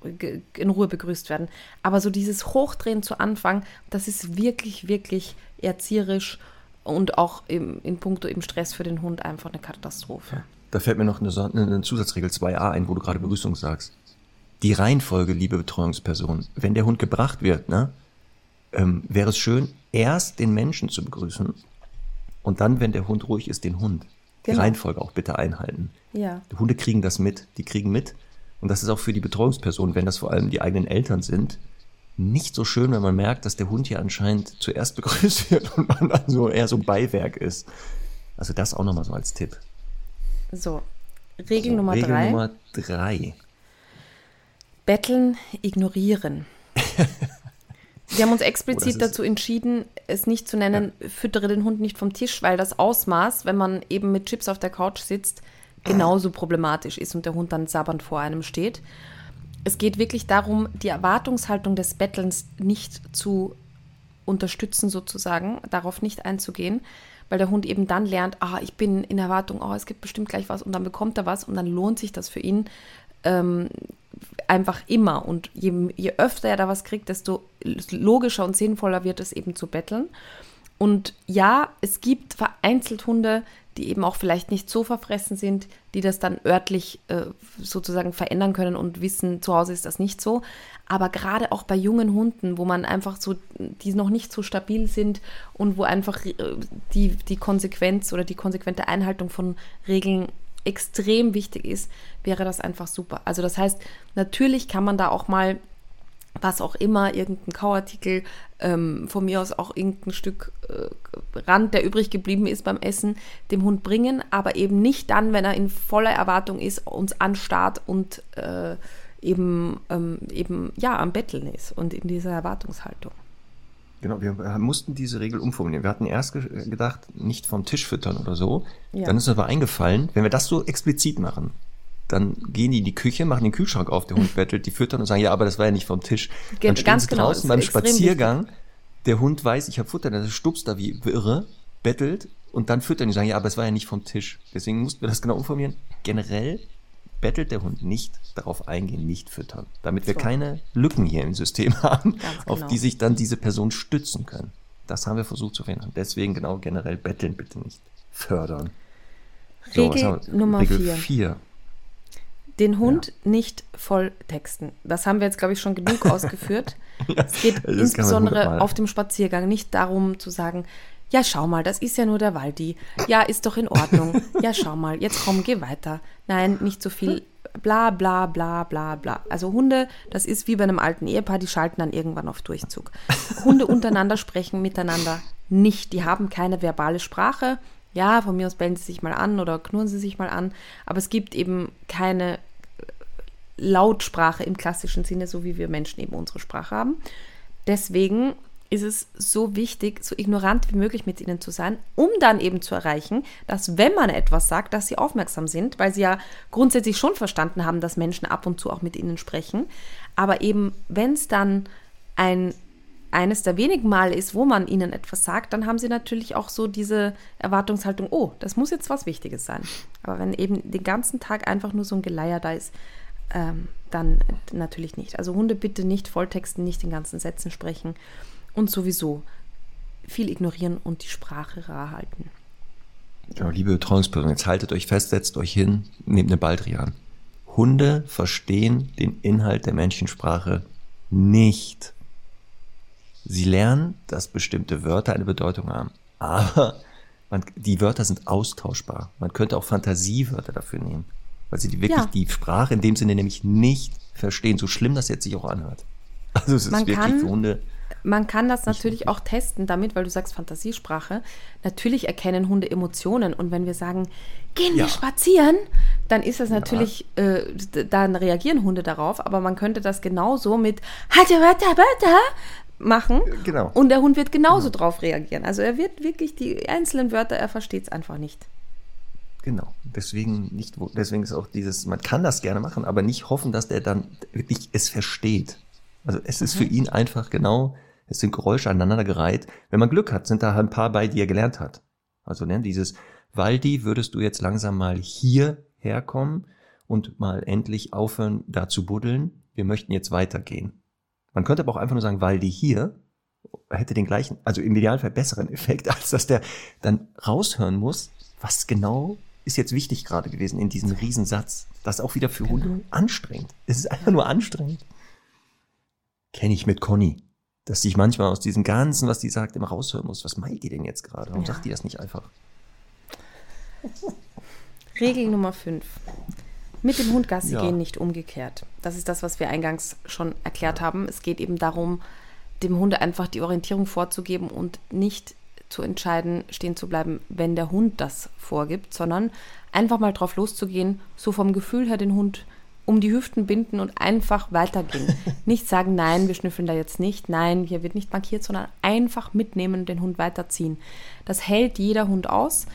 A: in Ruhe begrüßt werden. Aber so dieses Hochdrehen zu Anfang, das ist wirklich, wirklich erzieherisch und auch im, in puncto eben Stress für den Hund einfach eine Katastrophe.
B: Da fällt mir noch eine, eine Zusatzregel 2a ein, wo du gerade Begrüßung sagst. Die Reihenfolge, liebe Betreuungsperson, wenn der Hund gebracht wird, ne, ähm, wäre es schön, erst den Menschen zu begrüßen und dann, wenn der Hund ruhig ist, den Hund. Genau. Die Reihenfolge auch bitte einhalten.
A: Ja.
B: Die Hunde kriegen das mit, die kriegen mit. Und das ist auch für die Betreuungsperson, wenn das vor allem die eigenen Eltern sind, nicht so schön, wenn man merkt, dass der Hund hier anscheinend zuerst begrüßt wird und man dann so eher so Beiwerk ist. Also das auch nochmal so als Tipp.
A: So, Regel so, Nummer Regel drei. Nummer
B: drei.
A: Betteln, ignorieren. Wir haben uns explizit oh, dazu entschieden, es nicht zu nennen, ja. füttere den Hund nicht vom Tisch, weil das Ausmaß, wenn man eben mit Chips auf der Couch sitzt, genauso problematisch ist und der Hund dann sabbernd vor einem steht es geht wirklich darum, die Erwartungshaltung des Bettelns nicht zu unterstützen, sozusagen, darauf nicht einzugehen, weil der Hund eben dann lernt, ah, ich bin in Erwartung, oh, es gibt bestimmt gleich was und dann bekommt er was und dann lohnt sich das für ihn ähm, einfach immer. Und je, je öfter er da was kriegt, desto logischer und sinnvoller wird es eben zu betteln. Und ja, es gibt vereinzelt Hunde, die eben auch vielleicht nicht so verfressen sind, die das dann örtlich äh, sozusagen verändern können und wissen, zu Hause ist das nicht so. Aber gerade auch bei jungen Hunden, wo man einfach so, die noch nicht so stabil sind und wo einfach äh, die, die Konsequenz oder die konsequente Einhaltung von Regeln extrem wichtig ist, wäre das einfach super. Also das heißt, natürlich kann man da auch mal was auch immer, irgendein Kauartikel, ähm, von mir aus auch irgendein Stück äh, Rand, der übrig geblieben ist beim Essen, dem Hund bringen, aber eben nicht dann, wenn er in voller Erwartung ist, uns anstarrt und äh, eben, ähm, eben ja am Betteln ist und in dieser Erwartungshaltung.
B: Genau, wir mussten diese Regel umformulieren. Wir hatten erst gedacht, nicht vom Tisch füttern oder so. Ja. Dann ist uns aber eingefallen, wenn wir das so explizit machen, dann gehen die in die Küche, machen den Kühlschrank auf, der Hund bettelt, die füttern und sagen, ja, aber das war ja nicht vom Tisch. Dann stehen Ganz sie genau, draußen beim Spaziergang, wichtig. der Hund weiß, ich habe Futter, der stupst da wie irre, bettelt und dann füttern die sagen, ja, aber es war ja nicht vom Tisch. Deswegen mussten wir das genau informieren. Generell bettelt der Hund nicht darauf eingehen, nicht füttern, damit wir so. keine Lücken hier im System haben, genau. auf die sich dann diese Person stützen können. Das haben wir versucht zu verhindern. Deswegen genau generell betteln bitte nicht fördern.
A: So, Regel Nummer 4 den Hund ja. nicht voll texten. Das haben wir jetzt, glaube ich, schon genug ausgeführt. ja, es geht insbesondere auf dem Spaziergang nicht darum zu sagen, ja, schau mal, das ist ja nur der Waldi. Ja, ist doch in Ordnung. Ja, schau mal, jetzt komm, geh weiter. Nein, nicht so viel. Bla, bla, bla, bla, bla. Also Hunde, das ist wie bei einem alten Ehepaar, die schalten dann irgendwann auf Durchzug. Hunde untereinander sprechen miteinander nicht. Die haben keine verbale Sprache. Ja, von mir aus bellen sie sich mal an oder knurren sie sich mal an. Aber es gibt eben keine Lautsprache im klassischen Sinne, so wie wir Menschen eben unsere Sprache haben. Deswegen ist es so wichtig, so ignorant wie möglich mit ihnen zu sein, um dann eben zu erreichen, dass wenn man etwas sagt, dass sie aufmerksam sind, weil sie ja grundsätzlich schon verstanden haben, dass Menschen ab und zu auch mit ihnen sprechen. Aber eben, wenn es dann ein eines der wenigen Male ist, wo man ihnen etwas sagt, dann haben sie natürlich auch so diese Erwartungshaltung, oh, das muss jetzt was Wichtiges sein. Aber wenn eben den ganzen Tag einfach nur so ein Geleier da ist, ähm, dann natürlich nicht. Also Hunde bitte nicht volltexten, nicht in ganzen Sätzen sprechen und sowieso viel ignorieren und die Sprache rar halten.
B: Genau, liebe Betreuungsperson, jetzt haltet euch fest, setzt euch hin, nehmt eine Baldrian. Hunde verstehen den Inhalt der Menschensprache nicht. Sie lernen, dass bestimmte Wörter eine Bedeutung haben. Aber man, die Wörter sind austauschbar. Man könnte auch Fantasiewörter dafür nehmen. Weil sie die wirklich ja. die Sprache in dem Sinne nämlich nicht verstehen. So schlimm das jetzt sich auch anhört.
A: Also es ist man wirklich kann, für Hunde. Man kann das natürlich auch testen damit, weil du sagst Fantasiesprache. Natürlich erkennen Hunde Emotionen und wenn wir sagen, gehen ja. wir spazieren, dann ist das natürlich, ja. äh, dann reagieren Hunde darauf, aber man könnte das genauso mit machen genau. und der Hund wird genauso genau. drauf reagieren. Also er wird wirklich die einzelnen Wörter, er versteht es einfach nicht.
B: Genau. Deswegen nicht, deswegen ist auch dieses, man kann das gerne machen, aber nicht hoffen, dass der dann wirklich es versteht. Also es ist mhm. für ihn einfach genau es sind Geräusche aneinandergereiht. Wenn man Glück hat, sind da ein paar bei, die er gelernt hat. Also ne, dieses Waldi, würdest du jetzt langsam mal hier herkommen und mal endlich aufhören, da zu buddeln. Wir möchten jetzt weitergehen. Man könnte aber auch einfach nur sagen, Waldi hier hätte den gleichen, also im Idealfall besseren Effekt, als dass der dann raushören muss, was genau ist jetzt wichtig gerade gewesen in diesem Riesensatz. Das ist auch wieder für Hunde genau. anstrengend. Es ist einfach nur anstrengend. Kenne ich mit Conny dass ich manchmal aus diesem Ganzen, was die sagt, immer raushören muss. Was meint die denn jetzt gerade? Warum ja. sagt die das nicht einfach?
A: Regel Nummer 5. Mit dem Hund Gassi ja. gehen, nicht umgekehrt. Das ist das, was wir eingangs schon erklärt haben. Es geht eben darum, dem Hunde einfach die Orientierung vorzugeben und nicht zu entscheiden, stehen zu bleiben, wenn der Hund das vorgibt, sondern einfach mal drauf loszugehen, so vom Gefühl her den Hund um die Hüften binden und einfach weitergehen. nicht sagen, nein, wir schnüffeln da jetzt nicht, nein, hier wird nicht markiert, sondern einfach mitnehmen und den Hund weiterziehen. Das hält jeder Hund aus.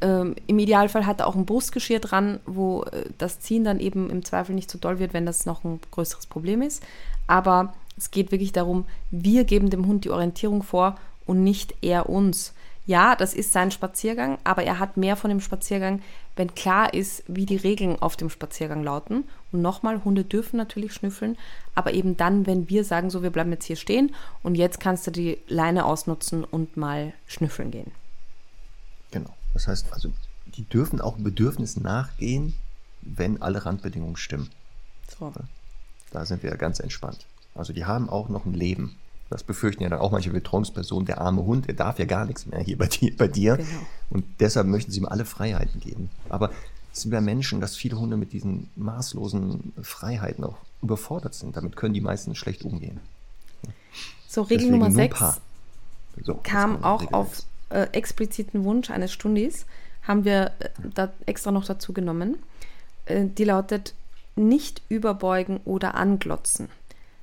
A: Ähm, Im Idealfall hat er auch ein Brustgeschirr dran, wo äh, das Ziehen dann eben im Zweifel nicht so doll wird, wenn das noch ein größeres Problem ist. Aber es geht wirklich darum, wir geben dem Hund die Orientierung vor und nicht er uns ja, das ist sein Spaziergang, aber er hat mehr von dem Spaziergang, wenn klar ist, wie die Regeln auf dem Spaziergang lauten. Und nochmal, Hunde dürfen natürlich schnüffeln, aber eben dann, wenn wir sagen, so, wir bleiben jetzt hier stehen und jetzt kannst du die Leine ausnutzen und mal schnüffeln gehen.
B: Genau. Das heißt also, die dürfen auch Bedürfnissen nachgehen, wenn alle Randbedingungen stimmen. So. Da sind wir ja ganz entspannt. Also die haben auch noch ein Leben. Das befürchten ja dann auch manche Betreuungspersonen, der arme Hund, der darf ja gar nichts mehr hier bei dir. Bei dir. Genau. Und deshalb möchten sie ihm alle Freiheiten geben. Aber es sind ja Menschen, dass viele Hunde mit diesen maßlosen Freiheiten auch überfordert sind. Damit können die meisten schlecht umgehen.
A: So, Regel Deswegen Nummer 6 so, kam auch Regel auf äh, expliziten Wunsch eines Stundis, haben wir äh, da extra noch dazu genommen. Äh, die lautet, nicht überbeugen oder anglotzen.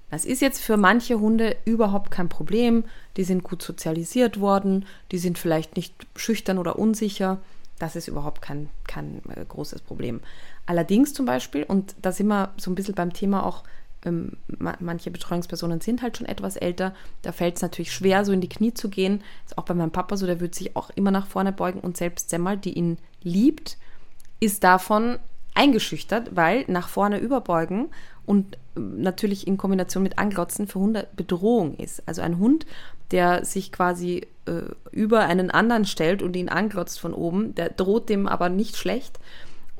A: Das ist jetzt für manche Hunde überhaupt kein Problem. Die sind gut sozialisiert worden, die sind vielleicht nicht schüchtern oder unsicher. Das ist überhaupt kein, kein äh, großes Problem. Allerdings zum Beispiel, und da sind wir so ein bisschen beim Thema auch, ähm, manche Betreuungspersonen sind halt schon etwas älter, da fällt es natürlich schwer, so in die Knie zu gehen. Ist auch bei meinem Papa so, der wird sich auch immer nach vorne beugen und selbst Semmel, die ihn liebt, ist davon eingeschüchtert, weil nach vorne überbeugen und natürlich in Kombination mit Anglotzen für Hunde Bedrohung ist. Also ein Hund, der sich quasi äh, über einen anderen stellt und ihn anglotzt von oben, der droht dem aber nicht schlecht,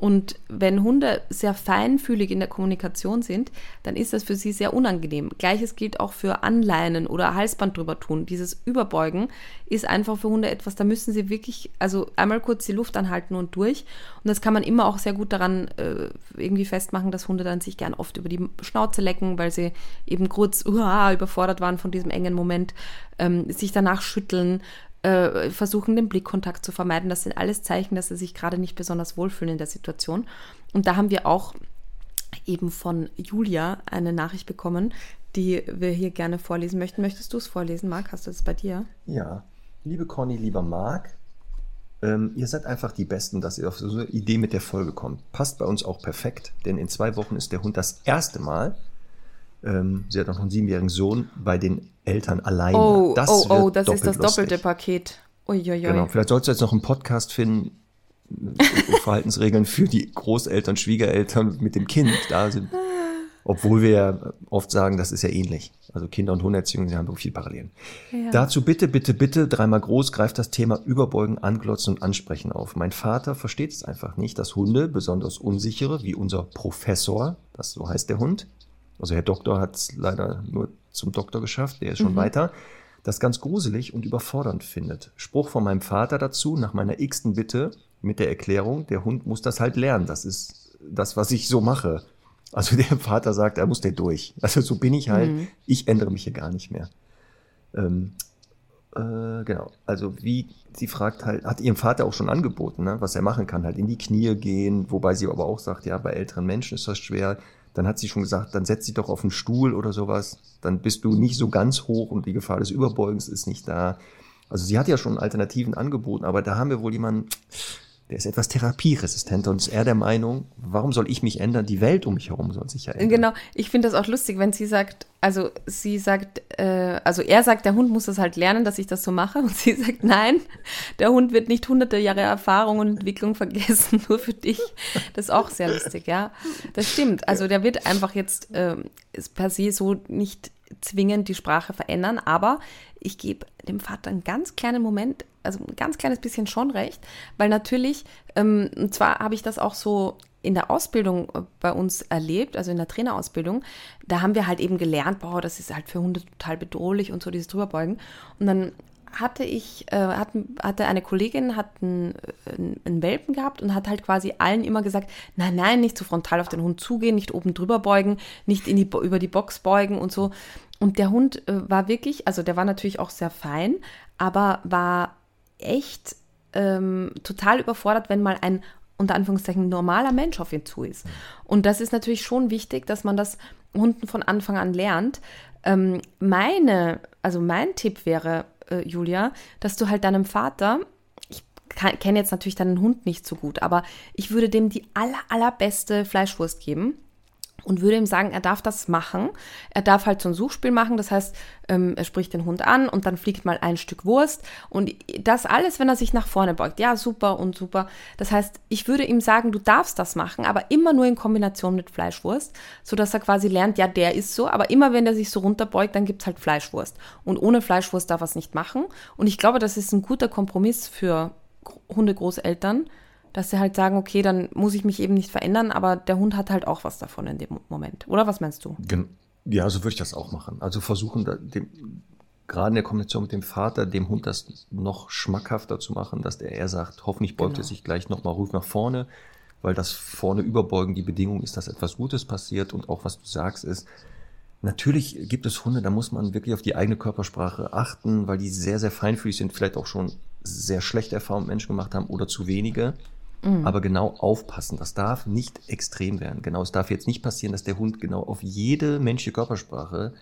A: und wenn Hunde sehr feinfühlig in der Kommunikation sind, dann ist das für sie sehr unangenehm. Gleiches gilt auch für Anleinen oder Halsband drüber tun. Dieses Überbeugen ist einfach für Hunde etwas, da müssen sie wirklich, also einmal kurz die Luft anhalten und durch. Und das kann man immer auch sehr gut daran äh, irgendwie festmachen, dass Hunde dann sich gern oft über die Schnauze lecken, weil sie eben kurz uh, überfordert waren von diesem engen Moment, ähm, sich danach schütteln, äh, versuchen, den Blickkontakt zu vermeiden. Das sind alles Zeichen, dass sie sich gerade nicht besonders wohlfühlen in der Situation. Und da haben wir auch eben von Julia eine Nachricht bekommen, die wir hier gerne vorlesen möchten. Möchtest du es vorlesen, Marc? Hast du es bei dir?
B: Ja. Liebe Conny, lieber Marc, ähm, ihr seid einfach die Besten, dass ihr auf so eine Idee mit der Folge kommt. Passt bei uns auch perfekt, denn in zwei Wochen ist der Hund das erste Mal Ähm, sie hat auch noch einen siebenjährigen Sohn bei den Eltern alleine.
A: Oh, das oh, oh, das ist das doppelte Paket.
B: Uiuiui. Genau, vielleicht sollst du jetzt noch einen Podcast finden, Verhaltensregeln für die Großeltern, Schwiegereltern mit dem Kind da sind. Obwohl wir ja oft sagen, das ist ja ähnlich. Also Kinder- und Hunderziehung, sie haben viel Parallelen. Ja. Dazu bitte, bitte, bitte, dreimal groß greift das Thema Überbeugen, Anglotzen und Ansprechen auf. Mein Vater versteht es einfach nicht, dass Hunde, besonders unsichere, wie unser Professor, das so heißt der Hund, also Herr Doktor hat es leider nur zum Doktor geschafft, der ist schon mhm. weiter, das ganz gruselig und überfordernd findet. Spruch von meinem Vater dazu, nach meiner x-ten Bitte, mit der Erklärung, der Hund muss das halt lernen. Das ist das, was ich so mache. Also der Vater sagt, er muss der durch. Also so bin ich halt. Mhm. Ich ändere mich hier gar nicht mehr. Ähm, äh, genau. Also wie sie fragt halt, hat ihrem Vater auch schon angeboten, ne, was er machen kann, halt in die Knie gehen, wobei sie aber auch sagt, ja, bei älteren Menschen ist das schwer. Dann hat sie schon gesagt, dann setz dich doch auf einen Stuhl oder sowas. Dann bist du nicht so ganz hoch und die Gefahr des Überbeugens ist nicht da. Also sie hat ja schon Alternativen angeboten, aber da haben wir wohl jemanden, der ist etwas therapieresistenter und ist eher der Meinung, warum soll ich mich ändern? Die Welt um mich herum soll sich ja ändern.
A: Genau, ich finde das auch lustig, wenn sie sagt, also sie sagt, äh, also er sagt, der Hund muss das halt lernen, dass ich das so mache und sie sagt, nein, der Hund wird nicht hunderte Jahre Erfahrung und Entwicklung vergessen, nur für dich. Das ist auch sehr lustig, ja. Das stimmt, also der wird einfach jetzt äh, per se so nicht zwingend die Sprache verändern, aber ich gebe dem Vater einen ganz kleinen Moment, also ein ganz kleines bisschen schon recht, weil natürlich, ähm, und zwar habe ich das auch so in der Ausbildung äh, bei uns erlebt, also in der Trainerausbildung, da haben wir halt eben gelernt, boah, das ist halt für Hunde total bedrohlich und so dieses Drüberbeugen. Und dann hatte ich, äh, hat, hatte eine Kollegin, hat einen, einen, Welpen gehabt und hat halt quasi allen immer gesagt, nein, nein, nicht zu frontal auf den Hund zugehen, nicht oben drüber beugen, nicht in die, über die Box beugen und so. Und der Hund äh, war wirklich, also der war natürlich auch sehr fein, aber war echt ähm, total überfordert, wenn mal ein unter Anführungszeichen normaler Mensch auf ihn zu ist. Und das ist natürlich schon wichtig, dass man das Hunden von Anfang an lernt. Ähm, meine, also mein Tipp wäre, äh, Julia, dass du halt deinem Vater, ich kenne jetzt natürlich deinen Hund nicht so gut, aber ich würde dem die aller, allerbeste Fleischwurst geben und würde ihm sagen, er darf das machen. Er darf halt so ein Suchspiel machen, das heißt, ähm, er spricht den Hund an und dann fliegt mal ein Stück Wurst und das alles, wenn er sich nach vorne beugt. Ja, super und super. Das heißt, ich würde ihm sagen, du darfst das machen, aber immer nur in Kombination mit Fleischwurst, sodass er quasi lernt, ja, der ist so, aber immer wenn er sich so runterbeugt, dann gibt es halt Fleischwurst. Und ohne Fleischwurst darf er es nicht machen. Und ich glaube, das ist ein guter Kompromiss für Hundegroßeltern, dass sie halt sagen, okay, dann muss ich mich eben nicht verändern, aber der Hund hat halt auch was davon in dem Moment. Oder was meinst du?
B: Ja, so würde ich das auch machen. Also versuchen, dem, gerade in der Kombination mit dem Vater, dem Hund das noch schmackhafter zu machen, dass der eher sagt, hoffentlich beugt genau. er sich gleich nochmal ruhig nach vorne, weil das vorne überbeugen die Bedingung ist, dass etwas Gutes passiert und auch was du sagst ist, Natürlich gibt es Hunde, da muss man wirklich auf die eigene Körpersprache achten, weil die sehr, sehr feinfühlig sind, vielleicht auch schon sehr schlechte Erfahrungen mit Menschen gemacht haben oder zu wenige. Mhm. Aber genau aufpassen, das darf nicht extrem werden. Genau, es darf jetzt nicht passieren, dass der Hund genau auf jede menschliche Körpersprache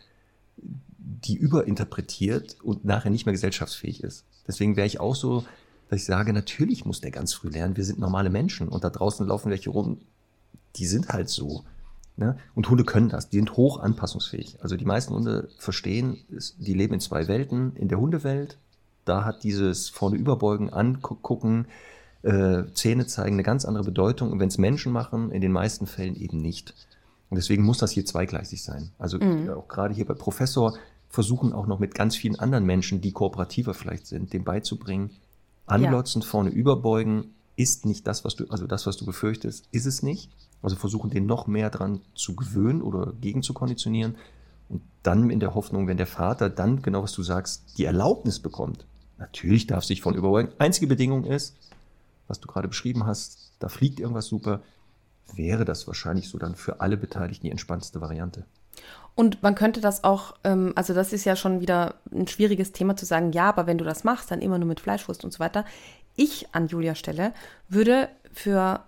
B: die überinterpretiert und nachher nicht mehr gesellschaftsfähig ist. Deswegen wäre ich auch so, dass ich sage, natürlich muss der ganz früh lernen. Wir sind normale Menschen und da draußen laufen welche rum, die sind halt so. Ne? Und Hunde können das, die sind hoch anpassungsfähig. Also die meisten Hunde verstehen, die leben in zwei Welten. In der Hundewelt, da hat dieses vorne überbeugen, angucken, äh, Zähne zeigen eine ganz andere Bedeutung. Und wenn es Menschen machen, in den meisten Fällen eben nicht. Und deswegen muss das hier zweigleisig sein. Also mhm. auch gerade hier bei Professor versuchen auch noch mit ganz vielen anderen Menschen, die kooperativer vielleicht sind, dem beizubringen, anglotzen, ja. vorne überbeugen, ist nicht das, was du, also das, was du befürchtest, ist es nicht. Also versuchen, den noch mehr dran zu gewöhnen oder gegen zu konditionieren. Und dann in der Hoffnung, wenn der Vater dann, genau was du sagst, die Erlaubnis bekommt. Natürlich darf sich von überbeugen. Einzige Bedingung ist, was du gerade beschrieben hast, da fliegt irgendwas super, wäre das wahrscheinlich so dann für alle Beteiligten die entspannteste Variante.
A: Und man könnte das auch, ähm, also das ist ja schon wieder ein schwieriges Thema zu sagen, ja, aber wenn du das machst, dann immer nur mit Fleischwurst und so weiter. Ich an Julia Stelle würde für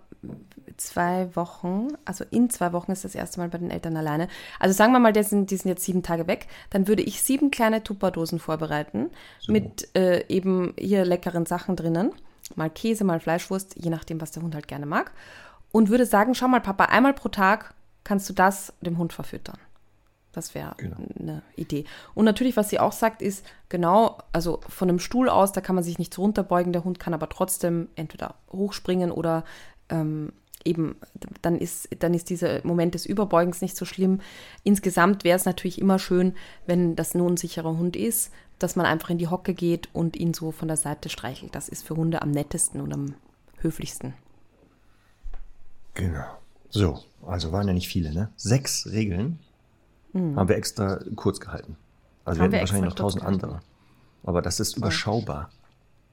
A: zwei Wochen, also in zwei Wochen ist das erste Mal bei den Eltern alleine. Also sagen wir mal, die sind, die sind jetzt sieben Tage weg, dann würde ich sieben kleine Tupperdosen vorbereiten so. mit äh, eben hier leckeren Sachen drinnen mal Käse, mal Fleischwurst, je nachdem, was der Hund halt gerne mag. Und würde sagen, schau mal, Papa, einmal pro Tag kannst du das dem Hund verfüttern. Das wäre genau. eine Idee. Und natürlich, was sie auch sagt, ist genau, also von einem Stuhl aus, da kann man sich nicht so runterbeugen. Der Hund kann aber trotzdem entweder hochspringen oder ähm, eben, dann ist, dann ist dieser Moment des Überbeugens nicht so schlimm. Insgesamt wäre es natürlich immer schön, wenn das ein unsicherer Hund ist, dass man einfach in die Hocke geht und ihn so von der Seite streichelt. Das ist für Hunde am nettesten und am höflichsten.
B: Genau. So, also waren ja nicht viele, ne? Sechs Regeln hm. haben wir extra kurz gehalten. Also haben wir hätten wahrscheinlich noch tausend andere. Aber das ist überschaubar.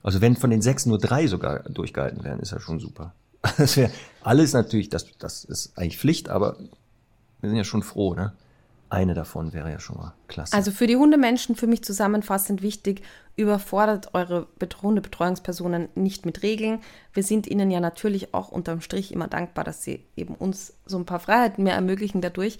B: Also wenn von den sechs nur drei sogar durchgehalten werden, ist ja schon super. Das wäre alles natürlich, das, das ist eigentlich Pflicht, aber wir sind ja schon froh, ne? Eine davon wäre ja schon mal klasse.
A: Also für die Hundemenschen, für mich zusammenfassend wichtig, überfordert eure Hundebetreuungspersonen nicht mit Regeln. Wir sind ihnen ja natürlich auch unterm Strich immer dankbar, dass sie eben uns so ein paar Freiheiten mehr ermöglichen dadurch.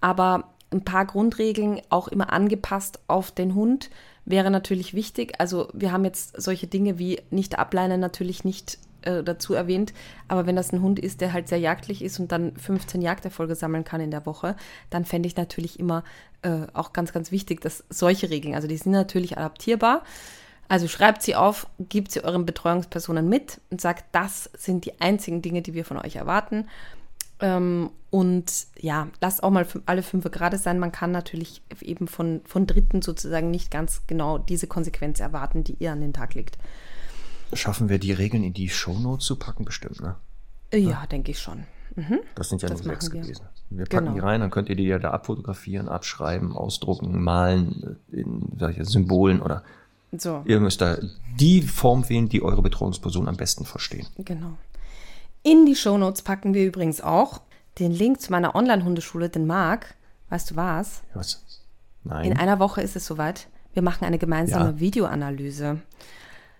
A: Aber ein paar Grundregeln auch immer angepasst auf den Hund wäre natürlich wichtig. Also wir haben jetzt solche Dinge wie nicht ableinen natürlich nicht äh, dazu erwähnt, aber wenn das ein Hund ist, der halt sehr jagdlich ist und dann 15 Jagderfolge sammeln kann in der Woche, dann fände ich natürlich immer äh, auch ganz, ganz wichtig, dass solche Regeln, also die sind natürlich adaptierbar. Also schreibt sie auf, gebt sie euren Betreuungspersonen mit und sagt, das sind die einzigen Dinge, die wir von euch erwarten. Ähm, und ja, lasst auch mal alle fünf gerade sein. Man kann natürlich eben von, von Dritten sozusagen nicht ganz genau diese Konsequenz erwarten, die ihr an den Tag legt.
B: Schaffen wir die Regeln in die Shownotes zu packen, bestimmt, ne?
A: Ja, ja. denke ich schon. Mhm.
B: Das sind ja das nur sechs wir. gewesen. Wir packen genau. die rein, dann könnt ihr die ja da abfotografieren, abschreiben, ausdrucken, malen, in solche Symbolen oder so. Ihr müsst da die Form wählen, die eure Betreuungsperson am besten verstehen.
A: Genau. In die Shownotes packen wir übrigens auch den Link zu meiner Online-Hundeschule, den Marc. Weißt du was?
B: Was? Nein.
A: In einer Woche ist es soweit. Wir machen eine gemeinsame ja. Videoanalyse.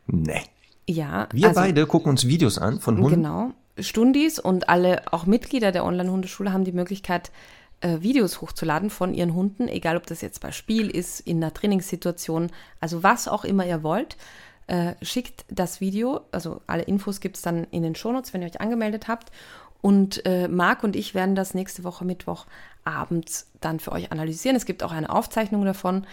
B: Nee.
A: Ja.
B: Wir also, beide gucken uns Videos an von Hunden.
A: Genau. Stundis und alle, auch Mitglieder der Online-Hundeschule haben die Möglichkeit, äh, Videos hochzuladen von ihren Hunden, egal ob das jetzt bei Spiel ist, in einer Trainingssituation, also was auch immer ihr wollt. Äh, schickt das Video, also alle Infos gibt es dann in den Shownotes, wenn ihr euch angemeldet habt. Und äh, Marc und ich werden das nächste Woche Mittwoch abends dann für euch analysieren. Es gibt auch eine Aufzeichnung davon.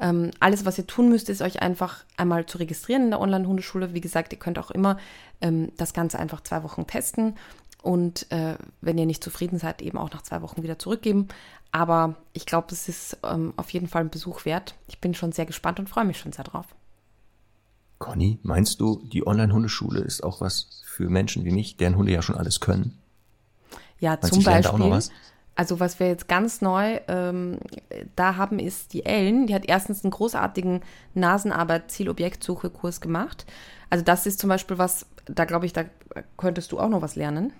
A: Ähm, alles, was ihr tun müsst, ist euch einfach einmal zu registrieren in der Online-Hundeschule. Wie gesagt, ihr könnt auch immer ähm, das Ganze einfach zwei Wochen testen und äh, wenn ihr nicht zufrieden seid, eben auch nach zwei Wochen wieder zurückgeben. Aber ich glaube, es ist ähm, auf jeden Fall ein Besuch wert. Ich bin schon sehr gespannt und freue mich schon sehr drauf.
B: Conny, meinst du, die Online-Hundeschule ist auch was für Menschen wie mich, deren Hunde ja schon alles können?
A: Ja, zum Beispiel. Also was wir jetzt ganz neu ähm, da haben, ist die Ellen. Die hat erstens einen großartigen Nasenarbeit-Zielobjektsuche-Kurs gemacht. Also das ist zum Beispiel was, da glaube ich, da könntest du auch noch was lernen.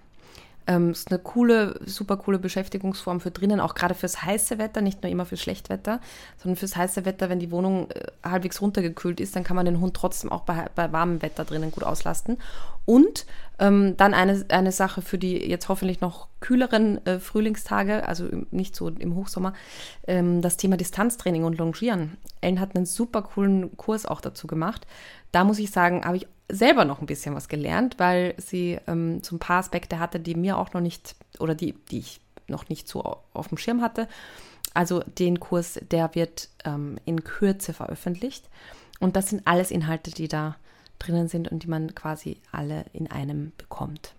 A: Ähm, ist eine coole, super coole Beschäftigungsform für drinnen, auch gerade fürs heiße Wetter, nicht nur immer fürs Schlechtwetter, sondern fürs heiße Wetter, wenn die Wohnung äh, halbwegs runtergekühlt ist, dann kann man den Hund trotzdem auch bei, bei warmem Wetter drinnen gut auslasten. Und ähm, dann eine, eine Sache für die jetzt hoffentlich noch kühleren äh, Frühlingstage, also nicht so im Hochsommer, ähm, das Thema Distanztraining und Longieren. Ellen hat einen super coolen Kurs auch dazu gemacht. Da muss ich sagen, habe ich selber noch ein bisschen was gelernt, weil sie ähm, so ein paar Aspekte hatte, die mir auch noch nicht oder die, die ich noch nicht so auf dem Schirm hatte. Also den Kurs, der wird ähm, in Kürze veröffentlicht. Und das sind alles Inhalte, die da drinnen sind und die man quasi alle in einem bekommt.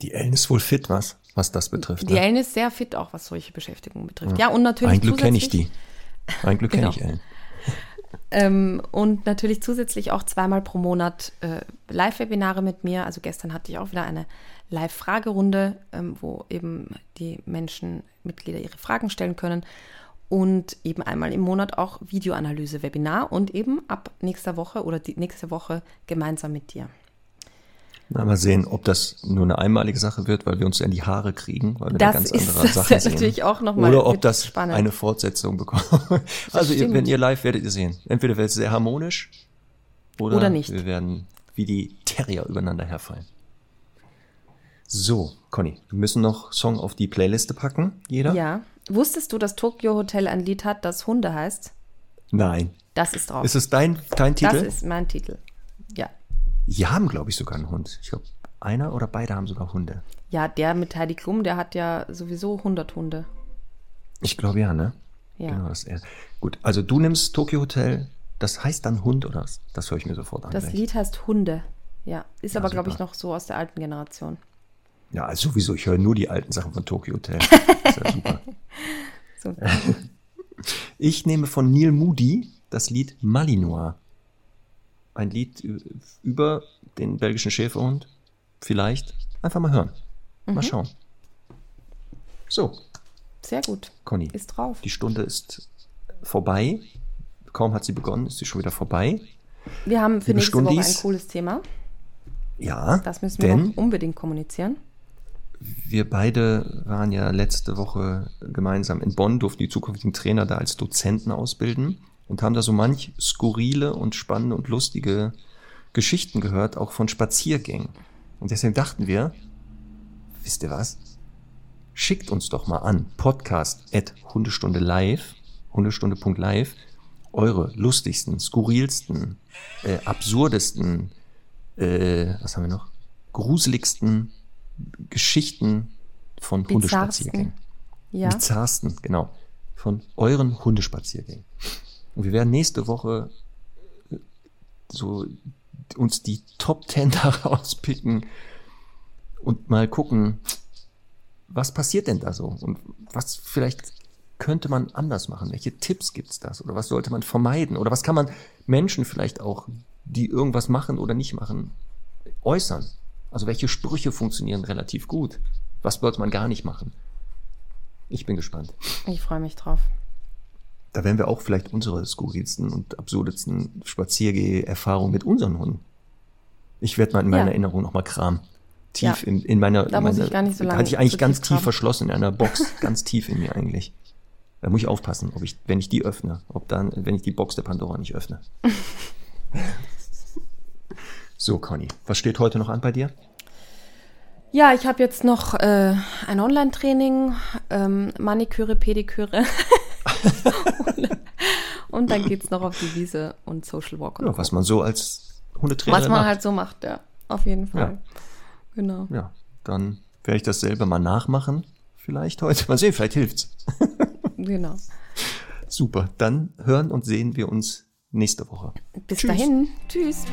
B: Die Ellen ist wohl fit, was, was das betrifft.
A: Die ne? Ellen ist sehr fit, auch was solche Beschäftigungen betrifft. Ja, ja und natürlich.
B: Ein Glück kenne ich die. Ein Glück kenne genau. ich Ellen.
A: Ähm, und natürlich zusätzlich auch zweimal pro Monat äh, Live-Webinare mit mir. Also gestern hatte ich auch wieder eine Live-Fragerunde, ähm, wo eben die Menschen, Mitglieder ihre Fragen stellen können. Und eben einmal im Monat auch Videoanalyse-Webinar und eben ab nächster Woche oder die nächste Woche gemeinsam mit dir.
B: Na, mal sehen, ob das nur eine einmalige Sache wird, weil wir uns in die Haare kriegen, weil wir das da ganz ist, andere Sachen sehen.
A: natürlich auch noch mal
B: Oder ob das spannend. eine Fortsetzung bekommt. also ihr, wenn ihr live werdet ihr sehen. Entweder wird es sehr harmonisch oder, oder nicht. wir werden wie die Terrier übereinander herfallen. So, Conny, wir müssen noch Song auf die Playliste packen, jeder.
A: Ja. Wusstest du, dass Tokyo Hotel ein Lied hat, das Hunde heißt?
B: Nein.
A: Das ist drauf.
B: Ist es dein, dein Titel?
A: Das ist mein Titel. Ja.
B: Die haben, glaube ich, sogar einen Hund. Ich glaube, einer oder beide haben sogar Hunde.
A: Ja, der mit Heidi Klum, der hat ja sowieso 100 Hunde.
B: Ich glaube ja, ne?
A: Ja.
B: Genau, das ist er. Gut, also du nimmst Tokyo Hotel, das heißt dann Hund oder was? Das höre ich mir sofort an.
A: Das
B: gleich.
A: Lied heißt Hunde. Ja, ist
B: Ja,
A: aber, glaube ich,
B: super.
A: noch so aus der alten Generation.
B: Ja, also sowieso, ich höre nur die alten Sachen von Tokyo Hotel. Das ist ja super.
A: So.
B: Ich nehme von Neil Moody das Lied Malinois. Ein Lied über den belgischen Schäferhund. Vielleicht. Einfach mal hören.
A: Mhm.
B: Mal schauen. So,
A: Sehr gut.
B: Conny.
A: Ist drauf.
B: Die Stunde ist vorbei. Kaum hat sie begonnen, ist sie schon wieder vorbei.
A: Wir haben für
B: Liebe
A: nächste Woche ein
B: Stundis.
A: cooles Thema.
B: Ja,
A: Das müssen wir noch unbedingt kommunizieren.
B: wir beide waren ja letzte Woche gemeinsam in Bonn, durften die zukünftigen Trainer da als Dozenten ausbilden und haben da so manch skurrile und spannende und lustige Geschichten gehört, auch von Spaziergängen. Und deswegen dachten wir, wisst ihr was? Schickt uns doch mal an, podcast at Hundestunde live, hundestunde.live, eure lustigsten, skurrilsten, äh, absurdesten, äh, was haben wir noch? Gruseligsten Geschichten von
A: Bizarrsten.
B: Hundespaziergängen.
A: Ja.
B: Bizarrsten, genau. Von euren Hundespaziergängen. Und wir werden nächste Woche äh, so uns die Top Ten da rauspicken und mal gucken, was passiert denn da so? Und was vielleicht könnte man anders machen? Welche Tipps gibt's das? Oder was sollte man vermeiden? Oder was kann man Menschen vielleicht auch, die irgendwas machen oder nicht machen, äußern? Also welche Sprüche funktionieren relativ gut? Was sollte man gar nicht machen? Ich bin gespannt.
A: Ich freue mich drauf.
B: Da werden wir auch vielleicht unsere skurrilsten und absurdesten Spaziergeh-Erfahrungen mit unseren Hunden. Ich werde mal in meiner
A: Ja.
B: Erinnerung nochmal kramen. Tief
A: Ja.
B: in, in meiner.
A: Da
B: in
A: muss ich gar nicht so lange
B: Hatte ich eigentlich
A: so
B: ganz
A: tief
B: tief verschlossen in einer Box. ganz tief in mir eigentlich. Da muss ich aufpassen, ob ich, wenn ich die öffne, ob dann, wenn ich die Box der Pandora nicht öffne. so, Conny, was steht heute noch an bei dir?
A: Ja, ich habe jetzt noch äh, ein Online-Training, ähm, Maniküre, Pediküre. und dann geht's noch auf die Wiese und Social Walk. Und
B: Ja, was man so als Hundetrainer
A: was man
B: macht.
A: halt so macht, ja. Auf jeden Fall. Genau.
B: Ja, dann werde ich das selber mal nachmachen. Vielleicht heute. Mal sehen, vielleicht hilft's.
A: Genau.
B: Super. Dann hören und sehen wir uns nächste Woche.
A: Bis
B: Tschüss.
A: dahin. Tschüss.